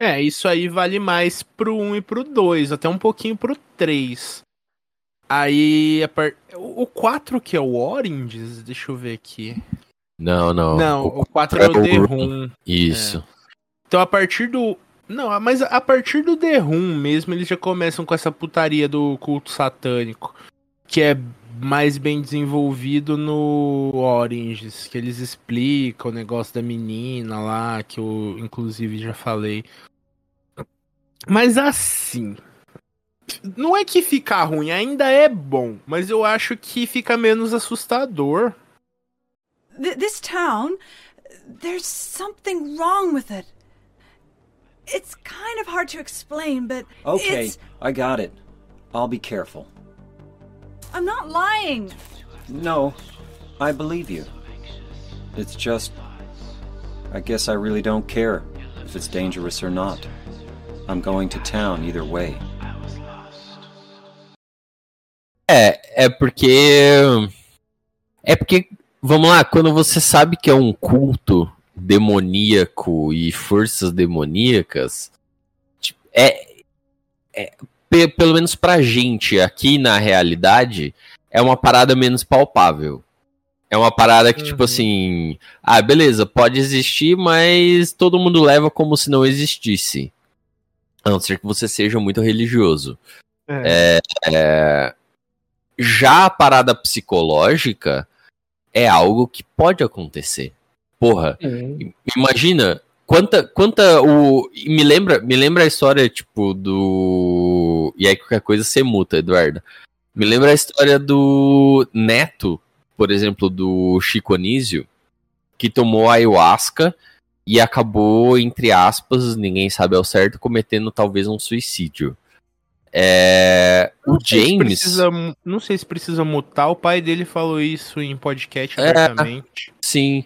É, isso aí vale mais pro 1 e pro 2, até um pouquinho pro 3. Aí, par... o 4 que é o Oranges, deixa eu ver aqui. Não, não. Não, O- o 4 é o é The Room. Room. Isso. Então a partir do. Não, mas a partir do The Room mesmo, eles já começam com essa putaria do culto satânico. Que é mais bem desenvolvido no Oranges, que eles explicam o negócio da menina lá, que eu inclusive já falei. Mas assim, Não é que fica ruim, ainda é bom, mas eu acho que fica menos assustador. Th- this town, there's something wrong with it. It's kind of hard to explain, but Okay, it's. I got it. I'll be careful. I'm not lying. No, I believe you. It's just. I guess I really don't care if it's dangerous or not. I'm going to town either way. É, é porque. É porque, vamos lá, quando você sabe que é um culto demoníaco e forças demoníacas, tipo, é, é pe- pelo menos pra gente aqui na realidade, é uma parada menos palpável. É uma parada que, tipo Uhum. assim, ah, beleza, pode existir, mas todo mundo leva como se não existisse. A não ser que você seja muito religioso. É. É, já a parada psicológica é algo que pode acontecer. Porra, i- imagina quanta quanta o me lembra, me lembra a história tipo do e aí qualquer coisa você muta, Eduardo. Me lembra a história do neto, por exemplo, do Chico Anísio, que tomou ayahuasca e acabou entre aspas, ninguém sabe ao certo, cometendo talvez um suicídio. É, o sei se James precisa não sei se precisa mutar, o pai dele falou isso em podcast É. abertamente. Sim.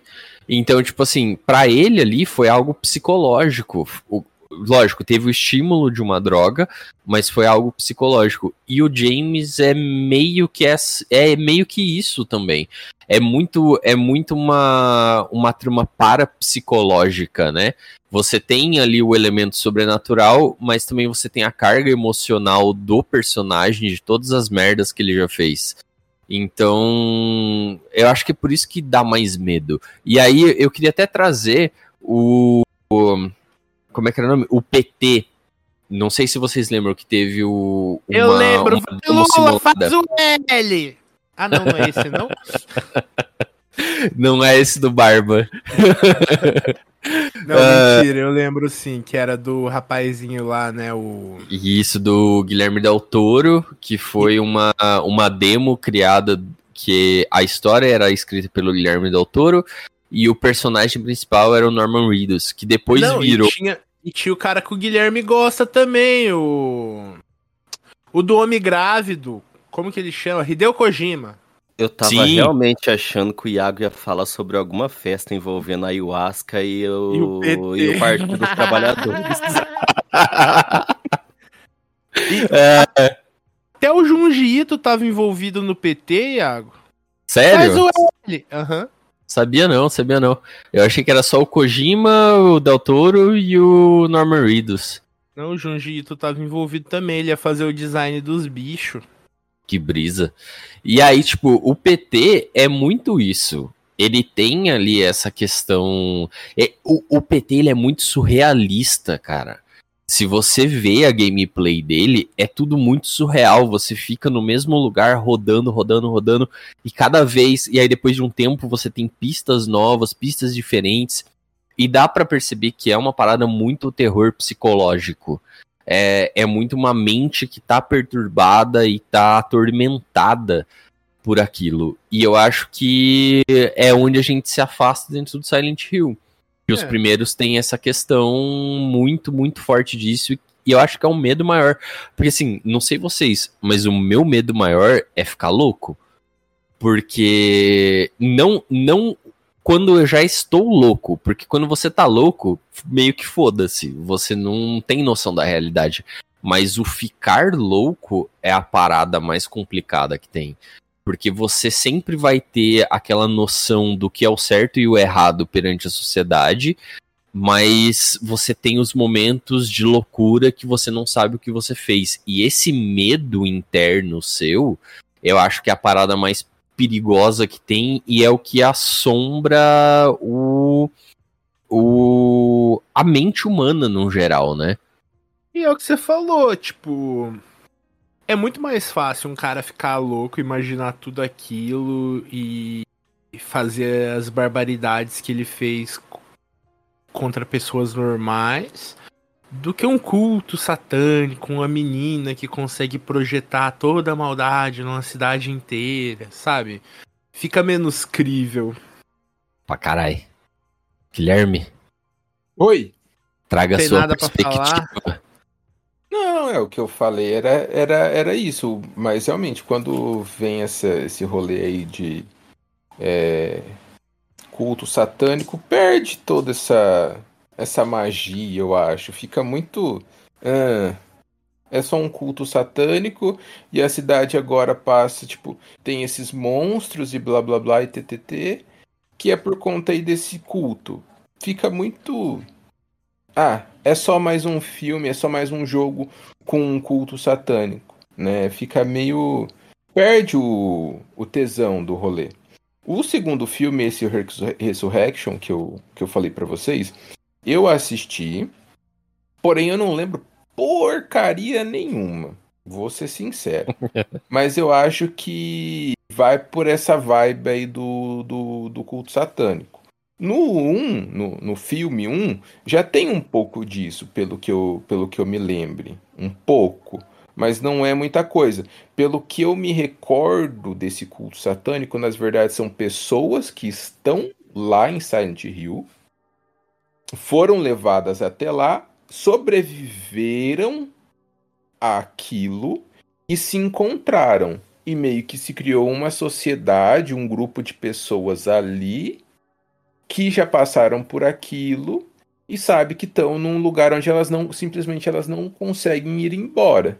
Então, tipo assim, pra ele ali foi algo psicológico. O- lógico, teve o estímulo de uma droga, mas foi algo psicológico. E o James é meio que ess- é, meio que isso também. É muito é muito uma uma trama parapsicológica, né? Você tem ali o elemento sobrenatural, mas também você tem a carga emocional do personagem, de todas as merdas que ele já fez. Então, eu acho que é por isso que dá mais medo. E aí eu queria até trazer o. o- como é que era o nome? O PT. Não sei se vocês lembram que teve o. Eu uma- lembro, uma demo Lula, faz o L! Ah, não, não é esse, não? Não é esse do Barba. Não, Ah. mentira, eu lembro sim, que era do rapazinho lá, né, o... E isso do Guilherme Del Toro, que foi uma, uma demo criada que a história era escrita pelo Guilherme Del Toro e o personagem principal era o Norman Reedus, que depois não, virou. E tinha, e tinha o cara que o Guilherme gosta também, o... O do Homem Grávido, como que ele chama? Hideo Kojima. Eu tava Sim. realmente achando que o Iago ia falar sobre alguma festa envolvendo a ayahuasca e o, E o PT. e o Partido dos Trabalhadores. Até o Junji Ito tava envolvido no PT, Iago. Sério? Faz o L. Aham. Sabia não, sabia não. Eu achei que era só o Kojima, o Del Toro e o Norman Reedus. Não, o Junji Ito tava envolvido também, ele ia fazer o design dos bichos. Que brisa. E aí, tipo, o PT é muito isso. Ele tem ali essa questão. é- o, o PT ele é muito surrealista, cara. Se você vê a gameplay dele, é tudo muito surreal. Você fica no mesmo lugar, rodando, rodando, rodando. E cada vez. E aí, depois de um tempo, você tem pistas novas, pistas diferentes. E dá pra perceber que é uma parada muito terror psicológico é, é muito uma mente que tá perturbada e tá atormentada por aquilo. E eu acho que é onde a gente se afasta dentro do Silent Hill. E os É. primeiros têm essa questão muito, muito forte disso. E eu acho que é um medo maior. Porque assim, não sei vocês, mas o meu medo maior é ficar louco. Porque não, não quando eu já estou louco, porque quando você tá louco, meio que foda-se, você não tem noção da realidade. Mas o ficar louco é a parada mais complicada que tem. Porque você sempre vai ter aquela noção do que é o certo e o errado perante a sociedade, mas você tem os momentos de loucura que você não sabe o que você fez. E esse medo interno seu, eu acho que é a parada mais perigosa que tem e é o que assombra o, o a mente humana no geral, né? E é o que você falou, tipo. É muito mais fácil um cara ficar louco, imaginar tudo aquilo e fazer as barbaridades que ele fez contra pessoas normais do que um culto satânico, uma menina que consegue projetar toda a maldade numa cidade inteira, sabe? Fica menos crível. Pra carai. Guilherme, Oi! traga Tem sua nada pra perspectiva. Não, é o que eu falei, era, era, era isso. Mas realmente, quando vem essa, esse rolê aí de é, culto satânico, perde toda essa, essa magia, eu acho. Fica muito. ah, é só um culto satânico e a cidade agora passa, tipo, tem esses monstros e blá blá blá e ttt, que é por conta aí desse culto. Fica muito. Ah, é só mais um filme, é só mais um jogo com um culto satânico, né? Fica meio. Perde o, o tesão do rolê. O segundo filme, esse Resur- Resurrection, que eu, que eu falei pra vocês, eu assisti, porém eu não lembro porcaria nenhuma. Vou ser sincero. Mas eu acho que vai por essa vibe aí do, do, do culto satânico. No 1, no, no filme 1, já tem um pouco disso, pelo que, eu, pelo que eu me lembre. Um pouco. Mas não é muita coisa. Pelo que eu me recordo desse culto satânico, nas verdades, são pessoas que estão lá em Silent Hill, foram levadas até lá, sobreviveram àquilo e se encontraram. E meio que se criou uma sociedade, um grupo de pessoas ali que já passaram por aquilo e sabe que estão num lugar onde elas não simplesmente elas não conseguem ir embora,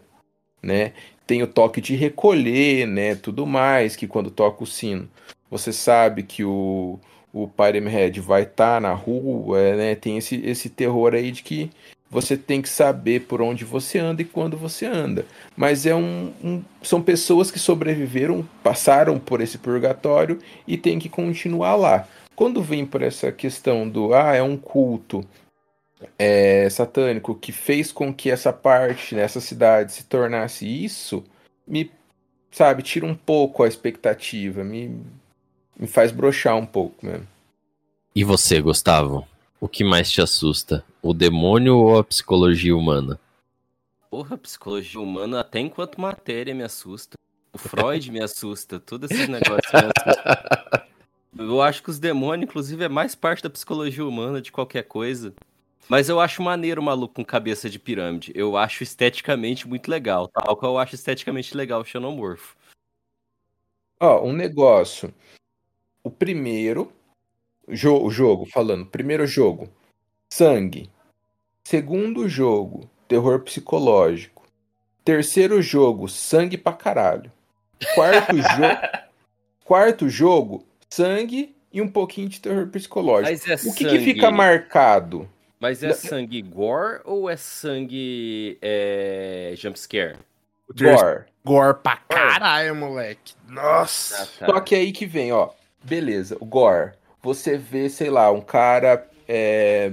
né? Tem o toque de recolher, né, tudo mais, que quando toca o sino, você sabe que o o Pyramid Head vai estar na rua, né? Tem esse esse terror aí de que você tem que saber por onde você anda e quando você anda. Mas é um, um- são pessoas que sobreviveram, passaram por esse purgatório e tem que continuar lá. Quando vem por essa questão do ah, é um culto é, satânico que fez com que essa parte, nessa cidade, se tornasse isso, me, sabe, tira um pouco a expectativa, me, me faz broxar um pouco mesmo. E você, Gustavo? O que mais te assusta? O demônio ou a psicologia humana? Porra, psicologia humana, até enquanto matéria me assusta. O Freud me assusta, todos esses negócios me assustam. Eu acho que os demônios, inclusive, é mais parte da psicologia humana de qualquer coisa. Mas eu acho maneiro o maluco com cabeça de pirâmide. Eu acho esteticamente muito legal. Tal qual eu acho esteticamente legal o xenomorfo. Ó, um negócio. O primeiro jo o jogo, falando, primeiro jogo, sangue. Segundo jogo, terror psicológico. Terceiro jogo, sangue pra caralho. Quarto jogo, quarto jogo, sangue e um pouquinho de terror psicológico. Mas é O que, que fica marcado? Mas é sangue gore ou é sangue é, jumpscare? Gore. Gore pra caralho, moleque. Nossa. tá. Só que aí que vem, ó. Beleza, o Gore. Você vê, sei lá, um cara é,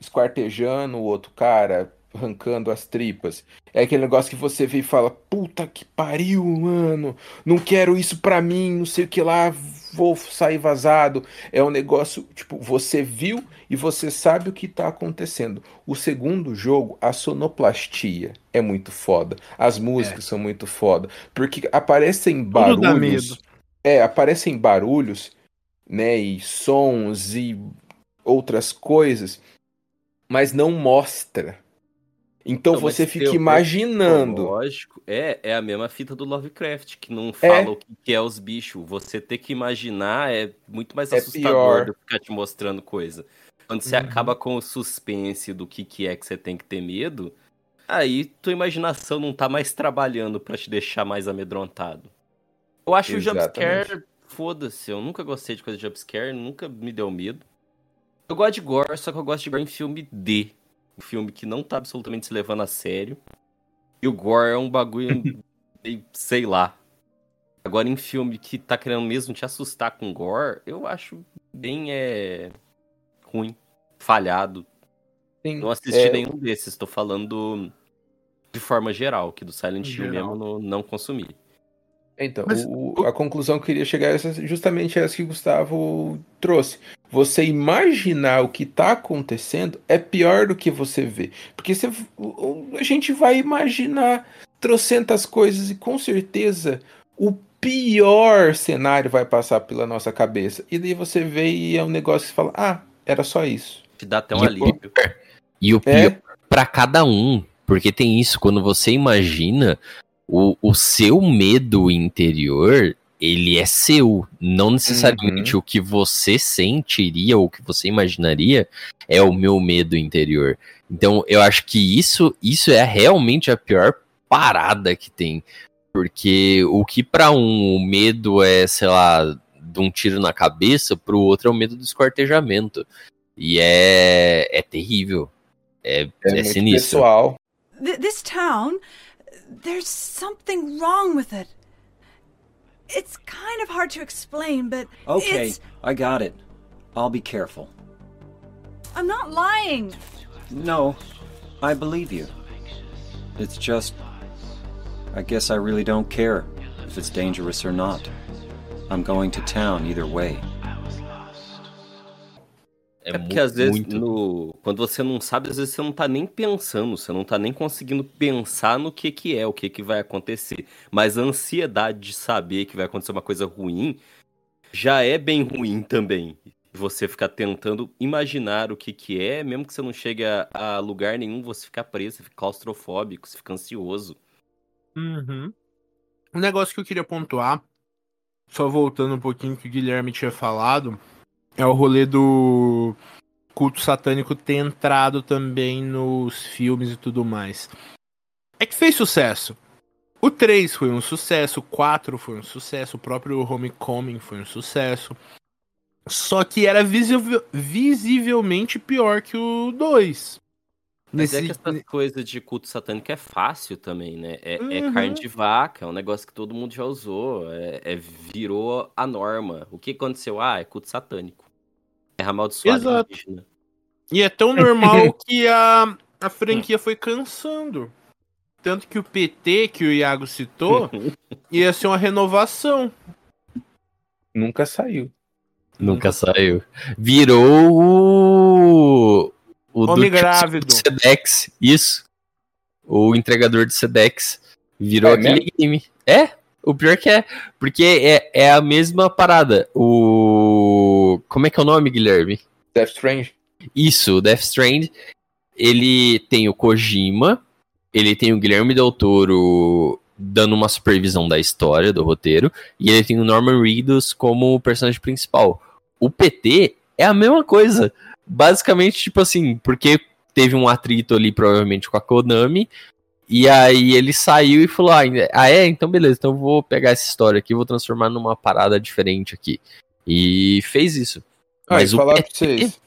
esquartejando o outro cara, arrancando as tripas. É aquele negócio que você vê e fala: Puta que pariu, mano. Não quero isso pra mim, não sei o que lá, vou sair vazado. É um negócio, tipo, você viu e você sabe o que tá acontecendo. O segundo jogo, a sonoplastia é muito foda. As músicas são muito foda. Porque aparecem barulhos. É, aparecem barulhos, né, e sons e outras coisas, mas não mostra. Então Não, você fica imaginando. Lógico, é, é a mesma fita do Lovecraft, que não É. fala o que é os bichos. Você ter que imaginar é muito mais É assustador pior. do que ficar te mostrando coisa. Quando você Uhum. acaba com o suspense do que, que é que você tem que ter medo, aí tua imaginação não tá mais trabalhando pra te deixar mais amedrontado. Eu acho o Exatamente. jumpscare, foda-se, eu nunca gostei de coisa de jumpscare, nunca me deu medo. Eu gosto de gore, só que eu gosto de gore em filme D. Um filme que não tá absolutamente se levando a sério. E o gore é um bagulho, sei lá. Agora, em filme que tá querendo mesmo te assustar com gore, eu acho bem é, ruim, falhado. Sim, Não assisti é, nenhum desses, tô falando de forma geral, que do Silent Hill mesmo não, não consumi. Então, Mas o- a conclusão que eu queria chegar é essa- justamente essa que o Gustavo trouxe. Você imaginar o que tá acontecendo é pior do que você ver. Porque você- o- o- a gente vai imaginar trocentas coisas e com certeza o pior cenário vai passar pela nossa cabeça. E daí você vê e é um negócio que você fala, ah, era só isso. Te dá até um E o alívio. E o É. pior pra cada um, porque tem isso, quando você imagina o, o seu medo interior, ele é seu. Não necessariamente o que você sentiria ou o que você imaginaria é o meu medo interior. Então, eu acho que isso, isso é realmente a pior parada que tem. Porque o que pra um o medo é, sei lá, de um tiro na cabeça, pro outro é o medo do esquartejamento. E é, é terrível. É, É, é, sinistro. pessoal. Th- this town, there's something wrong with it. It's kind of hard to explain, but Okay, it's. I got it. I'll be careful. I'm not lying. No, I believe you. It's just. I guess I really don't care if it's dangerous or not. I'm going to town either way. É, É porque às vezes, muito. no... quando você não sabe, às vezes você não tá nem pensando, você não tá nem conseguindo pensar no que que é, o que que vai acontecer. Mas a ansiedade de saber que vai acontecer uma coisa ruim já é bem ruim também. Você ficar tentando imaginar o que que é, mesmo que você não chegue a, a lugar nenhum, você fica preso, você fica claustrofóbico, você fica ansioso. Uhum. Um negócio que eu queria pontuar, só voltando um pouquinho que o Guilherme tinha falado, é o rolê do culto satânico ter entrado também nos filmes e tudo mais. É que fez sucesso. O 3 foi um sucesso, o 4 foi um sucesso, o próprio Homecoming foi um sucesso. Só que era visível- visivelmente pior que o 2. Mas é Nesse- que essa coisa de culto satânico é fácil também, né? É, é Uhum. carne de vaca, é um negócio que todo mundo já usou, é, é- virou a norma. O que aconteceu? Ah, é culto satânico. É amaldiçoado Exato. indígena. E é tão normal que a, a franquia foi cansando. Tanto que o PT, que o Iago citou, ia ser uma renovação. Nunca saiu. Nunca saiu. Virou o. O Homem do grávido. Sedex, isso. O entregador de Sedex. Virou É aquele game. É, o pior que é. Porque é, é a mesma parada. O. Como é que é o nome, Guilherme? Death Strange. Isso, o Death Strand. Ele tem o Kojima. Ele tem o Guilherme Del Toro dando uma supervisão da história, do roteiro. E ele tem o Norman Reedus como o personagem principal. O PT é a mesma coisa. Basicamente, tipo assim, porque teve um atrito ali, provavelmente, com a Konami. E aí ele saiu e falou: Ah, ah, é? Então beleza, então eu vou pegar essa história aqui e vou transformar numa parada diferente aqui. E fez isso. Ah, Mas o falar pra PT vocês.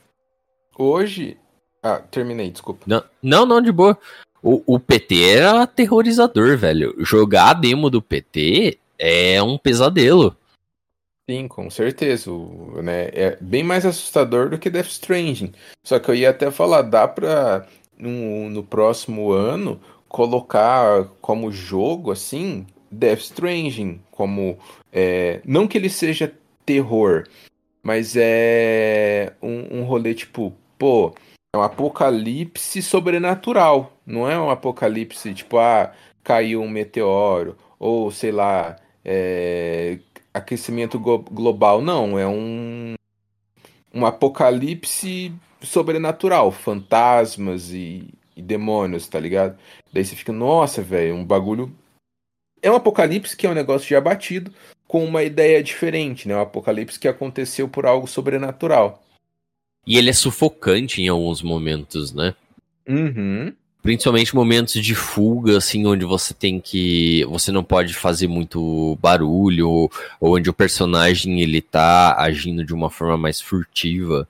Hoje. Ah, terminei, desculpa. Não, não, não, de boa. O, o PT era aterrorizador, velho. Jogar a demo do PT é um pesadelo. Sim, com certeza. O- né, é bem mais assustador do que Death Stranding. Só que eu ia até falar, dá pra no, no próximo ano colocar como jogo assim Death Stranding como é, não que ele seja terror, mas é um, um rolê tipo, pô, é um apocalipse sobrenatural, não é um apocalipse tipo, ah, caiu um meteoro ou sei lá, é, aquecimento glo- global, não, é um um apocalipse sobrenatural, fantasmas e, e demônios, tá ligado? Daí você fica, nossa, velho, um bagulho. É um apocalipse que é um negócio já batido, com uma ideia diferente, né? Um apocalipse que aconteceu por algo sobrenatural. E ele é sufocante em alguns momentos, né? Uhum. Principalmente momentos de fuga, assim, onde você tem que. Você não pode fazer muito barulho, ou, ou onde o personagem ele tá agindo de uma forma mais furtiva.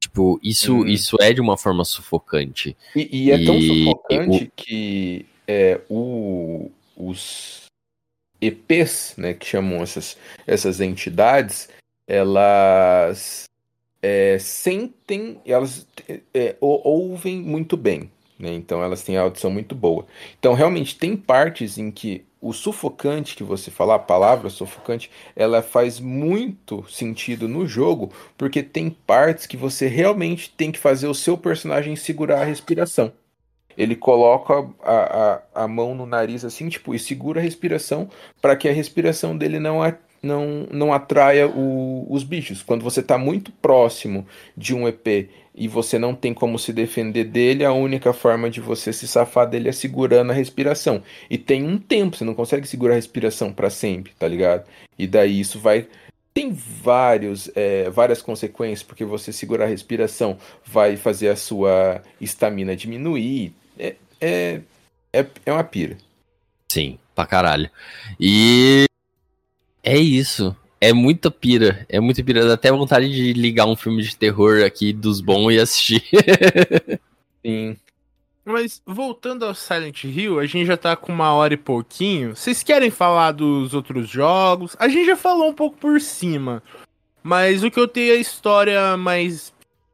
Tipo, isso, Hum. isso é de uma forma sufocante. E, e é tão E- sufocante que é, o, os EPs, né, que chamam essas, essas entidades, elas é, sentem, elas é, ou- ouvem muito bem, né? Então elas têm a audição muito boa. Então realmente tem partes em que o sufocante que você falar, a palavra sufocante, ela faz muito sentido no jogo, porque tem partes que você realmente tem que fazer o seu personagem segurar a respiração. Ele coloca a, a, a mão no nariz assim, tipo, e segura a respiração para que a respiração dele não, a, não, não atraia o, os bichos. Quando você está muito próximo de um EP e você não tem como se defender dele, a única forma de você se safar dele é segurando a respiração. E tem um tempo, você não consegue segurar a respiração para sempre, tá ligado? E daí isso vai tem vários, é, várias consequências, porque você segurar a respiração vai fazer a sua estamina diminuir. É, é, é, é uma pira. Sim, pra caralho. E é isso. É muita pira. É muita pira. Dá até vontade de ligar um filme de terror aqui dos bons e assistir. Sim. Mas voltando ao Silent Hill, a gente já tá com uma hora e pouquinho. Vocês querem falar dos outros jogos? A gente já falou um pouco por cima. Mas o que eu tenho a história mais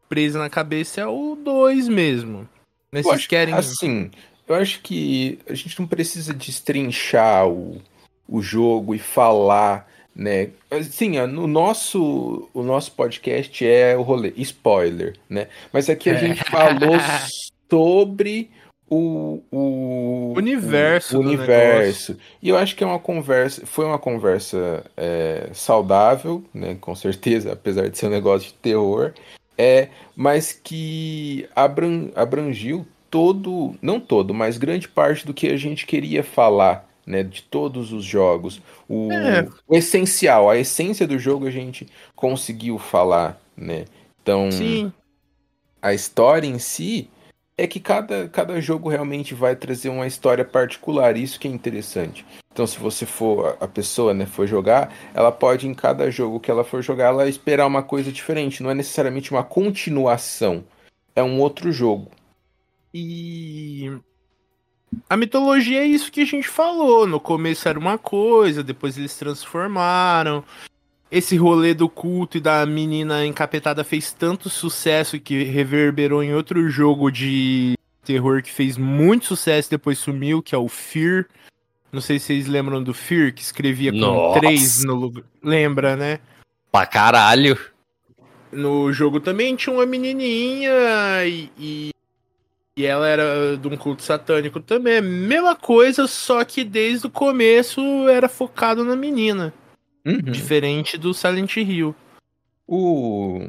presa na cabeça é o 2 mesmo. Mas Eu vocês acho- querem. Assim, eu acho que a gente não precisa destrinchar o, o jogo e falar, né? Ó, no nosso, o nosso podcast é o rolê, spoiler, né? Mas aqui a É. gente falou sobre o, o Universo o do universo. E eu acho que é uma conversa, foi uma conversa é, saudável, né? Com certeza, apesar de ser um negócio de terror. É, mas que abran, abrangiu todo, não todo, mas grande parte do que a gente queria falar, né, de todos os jogos. O, É. o essencial, a essência do jogo a gente conseguiu falar, né? Então, Sim. a história em si é que cada, cada jogo realmente vai trazer uma história particular, isso que é interessante. Então, se você for a pessoa, né, for jogar, ela pode em cada jogo que ela for jogar, ela esperar uma coisa diferente, não é necessariamente uma continuação, é um outro jogo. E a mitologia é isso que a gente falou. No começo era uma coisa, depois eles transformaram. Esse rolê do culto e da menina encapetada fez tanto sucesso que reverberou em outro jogo de terror que fez muito sucesso e depois sumiu, que é o Fear. Não sei se vocês lembram do Fear, que escrevia com Nossa. três no lugar. Lembra, né? pra caralho. No jogo também tinha uma menininha e, e, e ela era de um culto satânico também. Mesma coisa, só que desde o começo era focado na menina. Diferente do Silent Hill. O,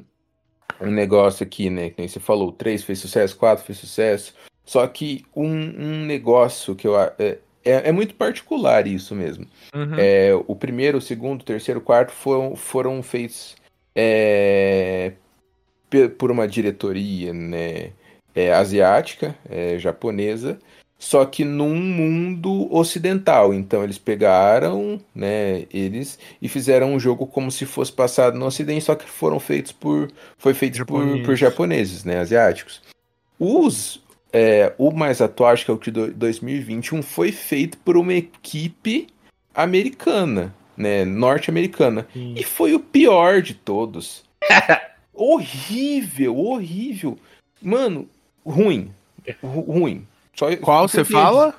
o negócio aqui, né? Que nem você falou, o 3 fez sucesso, 4 fez sucesso. Só que um, um negócio que eu. É, é, é muito particular isso mesmo. Uhum. É, o primeiro, o segundo, o terceiro, o quarto foram, foram feitos é, por uma diretoria né, é, asiática, é, japonesa, só que num mundo ocidental. Então eles pegaram, né, eles e fizeram um jogo como se fosse passado no Ocidente, só que foram feitos por foi feito por, Japoneses. por japoneses, né, asiáticos. Os é, o mais atual, acho que é o de do- 2021, foi feito por uma equipe americana, né, norte-americana. E foi o pior de todos. horrível, horrível. Mano, ruim. Ru- ruim. Só, Qual você fala?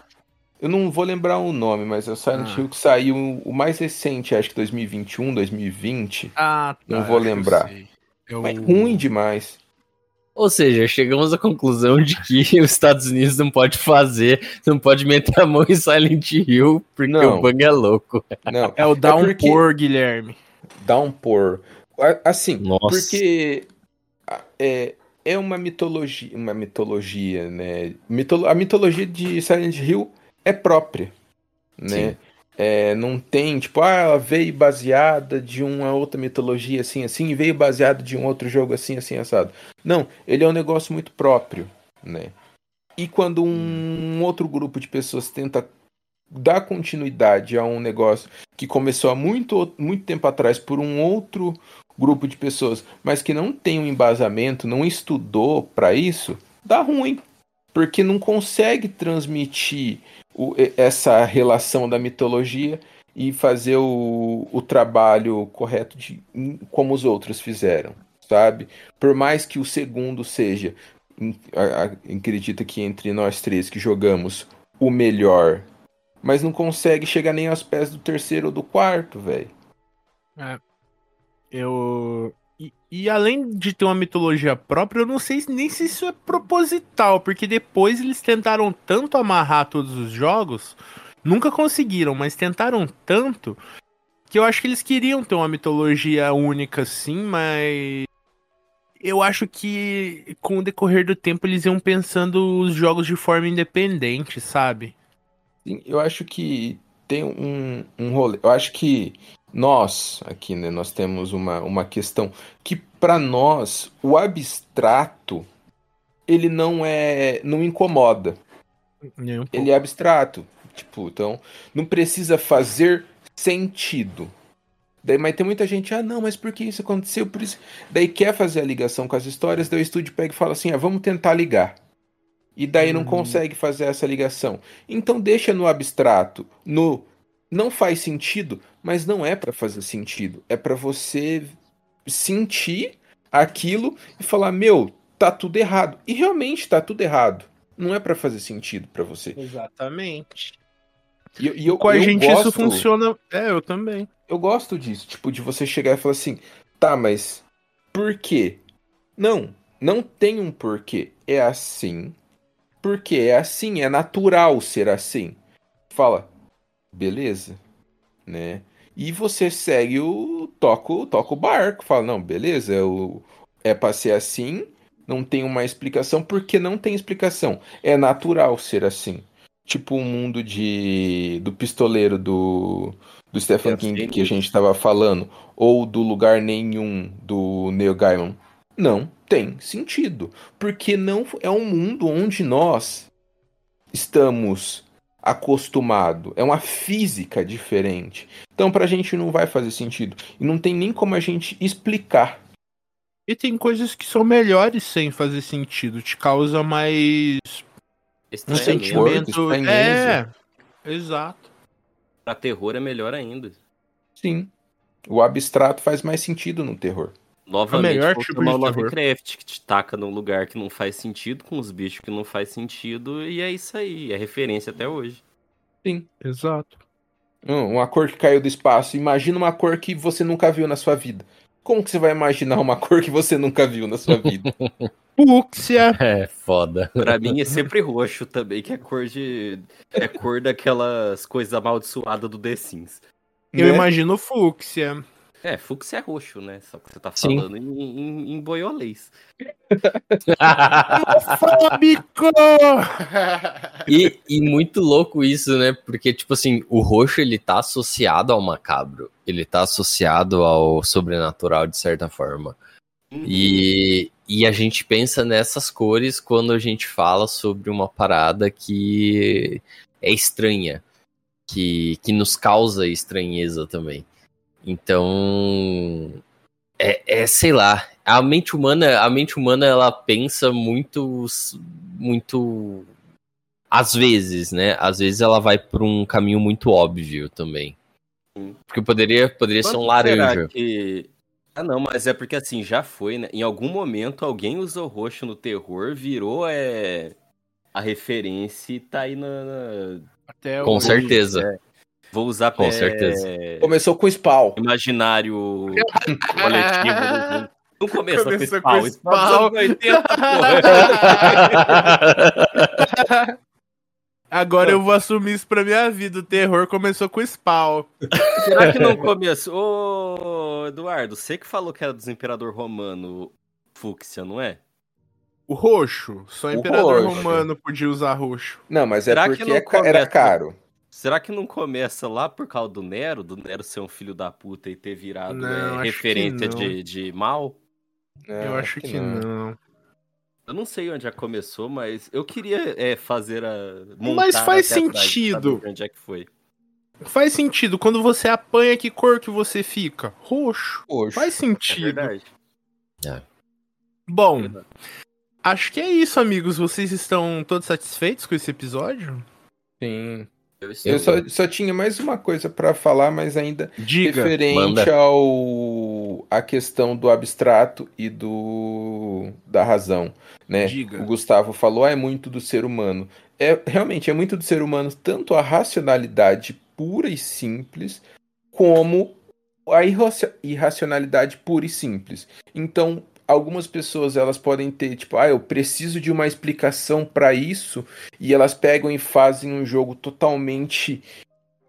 Eu não vou lembrar o nome, mas é o Silent Ah. Hill que saiu o mais recente, acho que 2021, 2020. Ah, Não vou lembrar. É o... Mas ruim demais. Ou seja, chegamos à conclusão de que os Estados Unidos não pode fazer, não pode meter a mão em Silent Hill, porque Não. o bang é louco. Não, É o porque- Downpour, Guilherme. Downpour. Assim, Nossa. porque é, é uma mitologia, uma mitologia, né? Mitolo- a mitologia de Silent Hill é própria, né? É, não tem, tipo, ah, ela veio baseada de uma outra mitologia assim, assim, e veio baseada de um outro jogo assim, assim, assado. Não, ele é um negócio muito próprio, né? E quando um outro grupo de pessoas tenta dar continuidade a um negócio que começou há muito, muito tempo atrás por um outro grupo de pessoas, mas que não tem um embasamento, não estudou para isso, dá ruim. Porque não consegue transmitir o- essa relação da mitologia e fazer o, o trabalho correto de, como os outros fizeram, sabe? Por mais que o segundo seja, acredita que entre nós três que jogamos o melhor mas não consegue chegar nem aos pés do terceiro ou do quarto, velho. Eu. E, e além de ter uma mitologia própria, eu não sei nem se isso é proposital, porque depois eles tentaram tanto amarrar todos os jogos, nunca conseguiram, mas tentaram tanto que eu acho que eles queriam ter uma mitologia única, sim, mas eu acho que com o decorrer do tempo eles iam pensando os jogos de forma independente, sabe? Eu acho que tem um, um rolê. Eu acho que nós, aqui, né, nós temos uma, uma questão que, para nós, o abstrato ele não é. não incomoda. Um Ele é abstrato. Tipo, então, não precisa fazer sentido. Daí, mas tem muita gente, ah, não, mas por que isso aconteceu? Por isso. Daí quer fazer a ligação com as histórias, daí o estúdio pega e fala assim, ah, vamos tentar ligar. E daí não Uhum. consegue fazer essa ligação. Então deixa no abstrato, no não faz sentido, mas não é pra fazer sentido. É pra você sentir aquilo e falar, meu, tá tudo errado. E realmente tá tudo errado. Não é pra fazer sentido pra você. Exatamente. E, eu- e eu, Com a eu gente gosto, isso funciona. É, eu também. Eu gosto disso, tipo, de você chegar e falar assim, tá, mas por quê? Não, não tem um porquê. É assim, porque é assim, é natural ser assim. Fala, beleza, né? E você segue o toca, o- toca o barco, fala, não, beleza, é, o, é pra ser assim, não tem uma explicação, porque não tem explicação. É natural ser assim. Tipo o mundo de do pistoleiro do, do Stephen King que a gente tava falando, ou do lugar nenhum do Neil Gaiman. Não tem sentido, porque não é um mundo onde nós estamos acostumados. É uma física diferente. Então pra gente não vai fazer sentido e não tem nem como a gente explicar. E tem coisas que são melhores sem fazer sentido. Te causa mais um sentimento. É, exato. Pra terror é melhor ainda. Sim. O abstrato faz mais sentido no terror. Novamente, melhor vou tipo de. Lovecraft, que te taca num lugar que não faz sentido, com os bichos que não faz sentido, e é isso aí, é referência até hoje. Exato. Hum, Uma cor que caiu do espaço. Imagina uma cor que você nunca viu na sua vida. Como que você vai imaginar uma cor que você nunca viu na sua vida? Fúcsia. É foda. Pra mim é sempre roxo também, que é cor de. É cor daquelas coisas amaldiçoadas do The Sims. Eu Né? imagino fúcsia. É, fúcsia é roxo, né? Só que você tá Sim. falando em, em, em boiolês. Fóbico! E, e muito louco isso, né? Porque, tipo assim, o roxo ele tá associado ao macabro. Ele tá associado ao sobrenatural, de certa forma. E, e a gente pensa nessas cores quando a gente fala sobre uma parada que é estranha, que, que nos causa estranheza também. Então, é, é, sei lá, a mente humana, a mente humana ela pensa muito, muito, às vezes, né? Às vezes ela vai por um caminho muito óbvio também. Porque poderia, poderia ser um laranja. que- Ah, não, mas é porque assim, já foi, né? Em algum momento alguém usou roxo no terror, virou é, a referência e tá aí na. na- Até Com certeza. é, vou usar Com é, certeza. Começou com Spawn. imaginário coletivo do mundo. Não começou, Começou com Spawn. com Spawn dos Spawn. anos 80, porra. Agora eu vou assumir isso pra minha vida. O terror começou com Spawn. Será que não começou? Ô, Eduardo, você que falou que era dos Imperador Romano Fúcsia, não é? O roxo. Só O imperador roxo. romano podia usar roxo. Não, mas Será é que porque não é era começa- caro. Será que não começa lá por causa do Nero? Do Nero ser um filho da puta e ter virado Não, é, referência que não. de, de mal? É, eu acho que não. Eu não sei onde já começou, mas eu queria é, fazer a. Mas faz atrás sentido. Onde é que foi? Faz sentido. Quando você apanha, que cor que você fica? Roxo. Poxa. Faz É sentido. verdade. Bom, acho que é isso, amigos. Vocês estão todos satisfeitos com esse episódio? Sim. Eu só, só tinha mais uma coisa pra falar, mas ainda Diga. referente manda. ao a questão do abstrato e do da razão, né? Diga. O Gustavo falou, ah, é muito do ser humano. é realmente é muito do ser humano tanto a racionalidade pura e simples como a irraci- irracionalidade pura e simples. Então, algumas pessoas elas podem ter tipo, ah, eu preciso de uma explicação para isso e elas pegam e fazem um jogo totalmente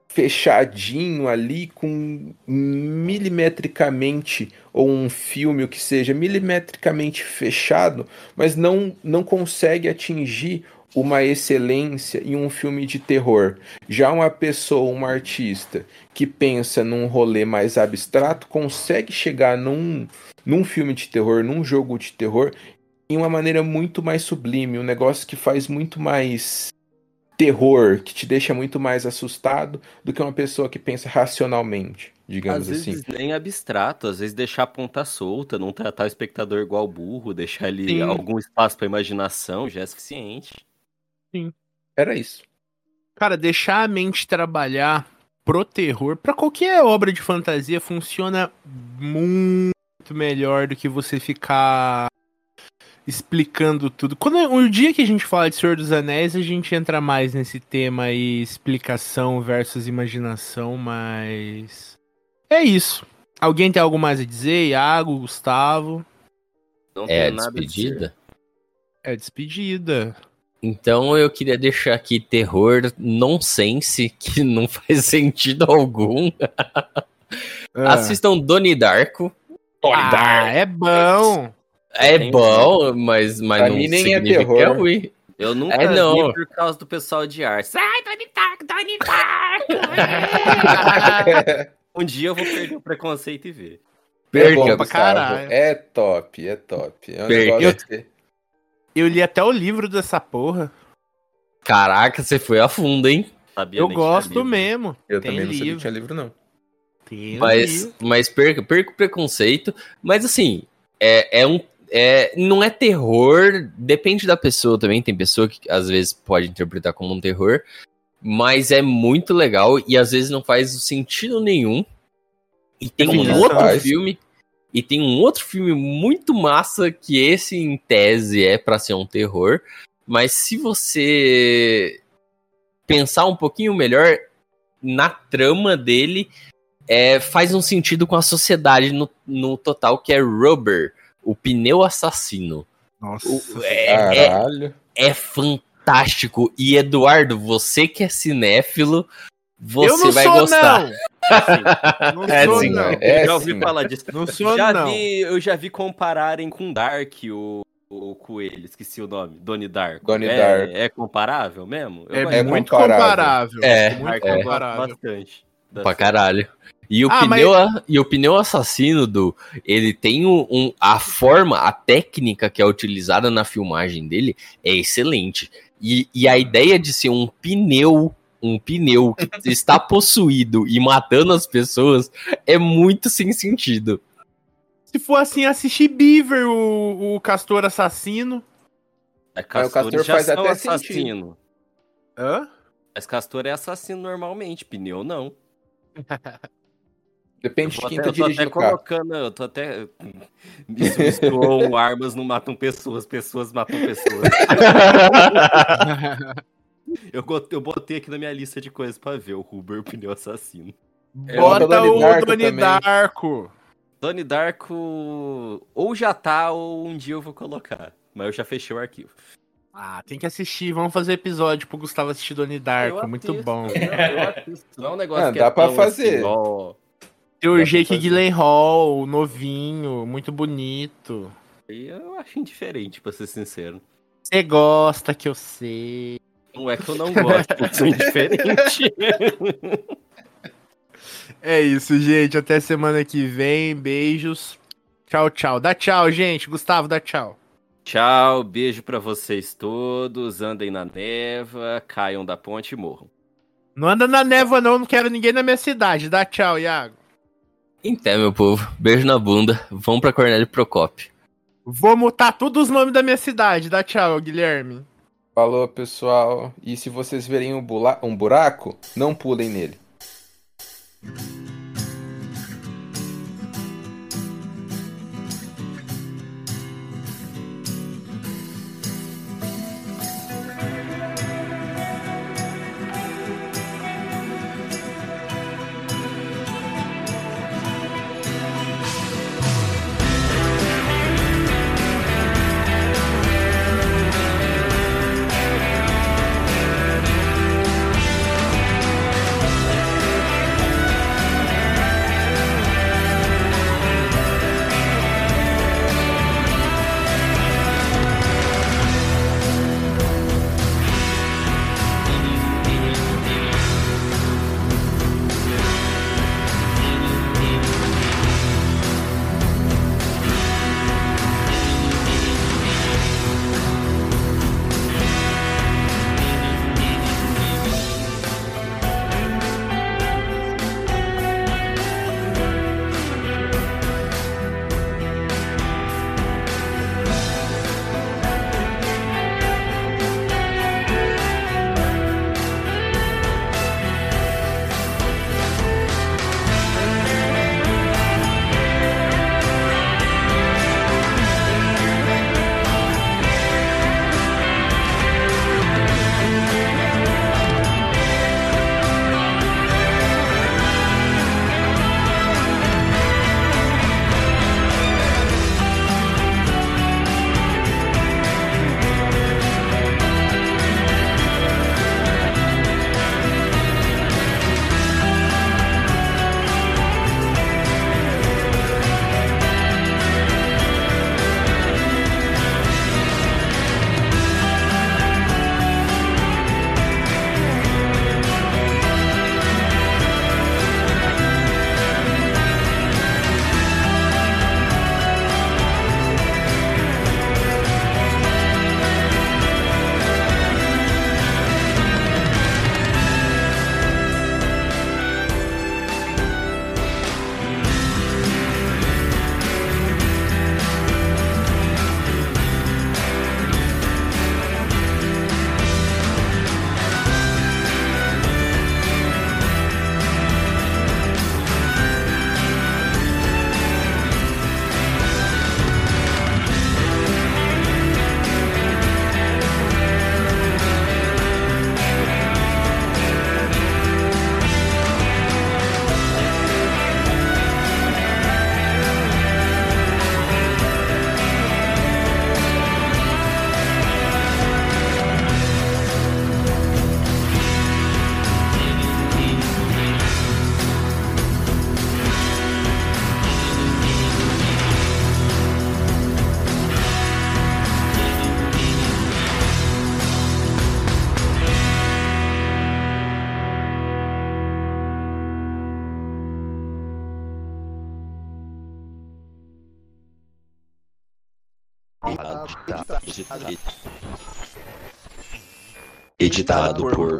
fechadinho ali com milimetricamente ou um filme o que seja milimetricamente fechado, mas não não consegue atingir uma excelência em um filme de terror. Já uma pessoa, um artista que pensa num rolê mais abstrato, consegue chegar num, num filme de terror, num jogo de terror, em uma maneira muito mais sublime, um negócio que faz muito mais terror, que te deixa muito mais assustado do que uma pessoa que pensa racionalmente, digamos Às assim. vezes nem abstrato, às vezes deixar a ponta solta, não tratar o espectador igual burro, deixar ele Sim. algum espaço pra imaginação já é suficiente. Era isso. Cara, deixar a mente trabalhar pro terror, pra qualquer obra de fantasia, funciona muito melhor do que você ficar explicando tudo. Quando o dia que a gente fala de Senhor dos Anéis, a gente entra mais nesse tema aí, explicação versus imaginação, mas é isso. Alguém tem algo mais a dizer? Iago, Gustavo? Não É a tem nada a dizer. despedida? É despedida. Então eu queria deixar aqui terror nonsense, que não faz sentido algum. Ah. Assistam Donnie Darko. Ah, é bom. É Tem bom, mas, mas Pra não mim nem é significa terror. é ruim. Eu nunca É, não. vi por causa do pessoal de arte. Ai, Donnie Darko, Donnie Darko! um dia eu vou perder o preconceito e ver. É bom, Perca. pra Gustavo. caralho. É top, é top. É um que- Eu li até o livro dessa porra. Caraca, você foi a fundo, hein? Sabia Eu gosto mesmo. Eu Tem também não sabia livro. que tinha livro, não. Tem Mas, mas perca, perca o preconceito. Mas assim, é, é um. É, não é terror, depende da pessoa também. Tem pessoa que às vezes pode interpretar como um terror, mas é muito legal e às vezes não faz sentido nenhum. E tem Sim, um outro faz. filme. E tem um outro filme muito massa que esse, em tese, é pra ser um terror. Mas se você pensar um pouquinho melhor na trama dele, é, faz um sentido com a sociedade no, no total, que é Rubber, o pneu assassino. Nossa. O- é, é, Caralho. é fantástico. E Eduardo, você que é cinéfilo, você vai sou, gostar. não. Não É sou, sim, não. É eu já ouvi falar disso. Não sou, já não. vi, eu já vi compararem com Dark o, o coelho, esqueci o nome, Donnie Darko. Donnie é, Darko. É comparável mesmo? Eu É, é muito comparável. comparável. É, muito Dark, comparável. bastante. Pra caralho. E o, Ah, pneu, e o pneu assassino do. Ele tem um, um- A forma, a técnica que é utilizada na filmagem dele é excelente. E, e a ideia de ser um pneu. Um pneu que está possuído e matando as pessoas é muito sem sentido. Se for assim, assistir Beaver, o, o castor assassino. É, o castores castor já faz até assassino. Hã? Mas castor é assassino normalmente, pneu não. Depende de quem até, tá eu tô até dirigindo colocando, eu tô até. Isso misturou armas não matam pessoas, pessoas matam pessoas. Eu, eu botei aqui na minha lista de coisas pra ver o Ruber, o pneu assassino. É, Bota bota o Donnie Darko Donnie. Darko. Donnie Darko ou já tá ou um dia eu vou colocar. Mas eu já fechei o arquivo. Ah, tem que assistir. Vamos fazer episódio pro Gustavo assistir Donnie Darko. Eu muito assisto, bom. Não, eu assisto. Não é um negócio Ah, que dá é pra tão fazer. assim, ó, Tem o Jake fazer. Gyllenhaal, novinho, muito bonito. eu acho indiferente, pra ser sincero. Você gosta que eu sei. Não é que eu não gosto, eu sou indiferente. É isso, gente. Até semana que vem. Beijos. Tchau, tchau. Dá tchau, gente. Gustavo, dá tchau. Tchau, beijo pra vocês todos. Andem na neva, caiam da ponte e morram. Não anda na névoa, não. Não quero ninguém na minha cidade. Dá tchau, Iago. Então, meu povo, beijo na bunda. Vamos pra Cornélio Procópio. Vou mutar todos os nomes da minha cidade. Dá tchau, Guilherme. Falou, pessoal. E se vocês verem um, bula- um buraco, não pulem nele. Editado por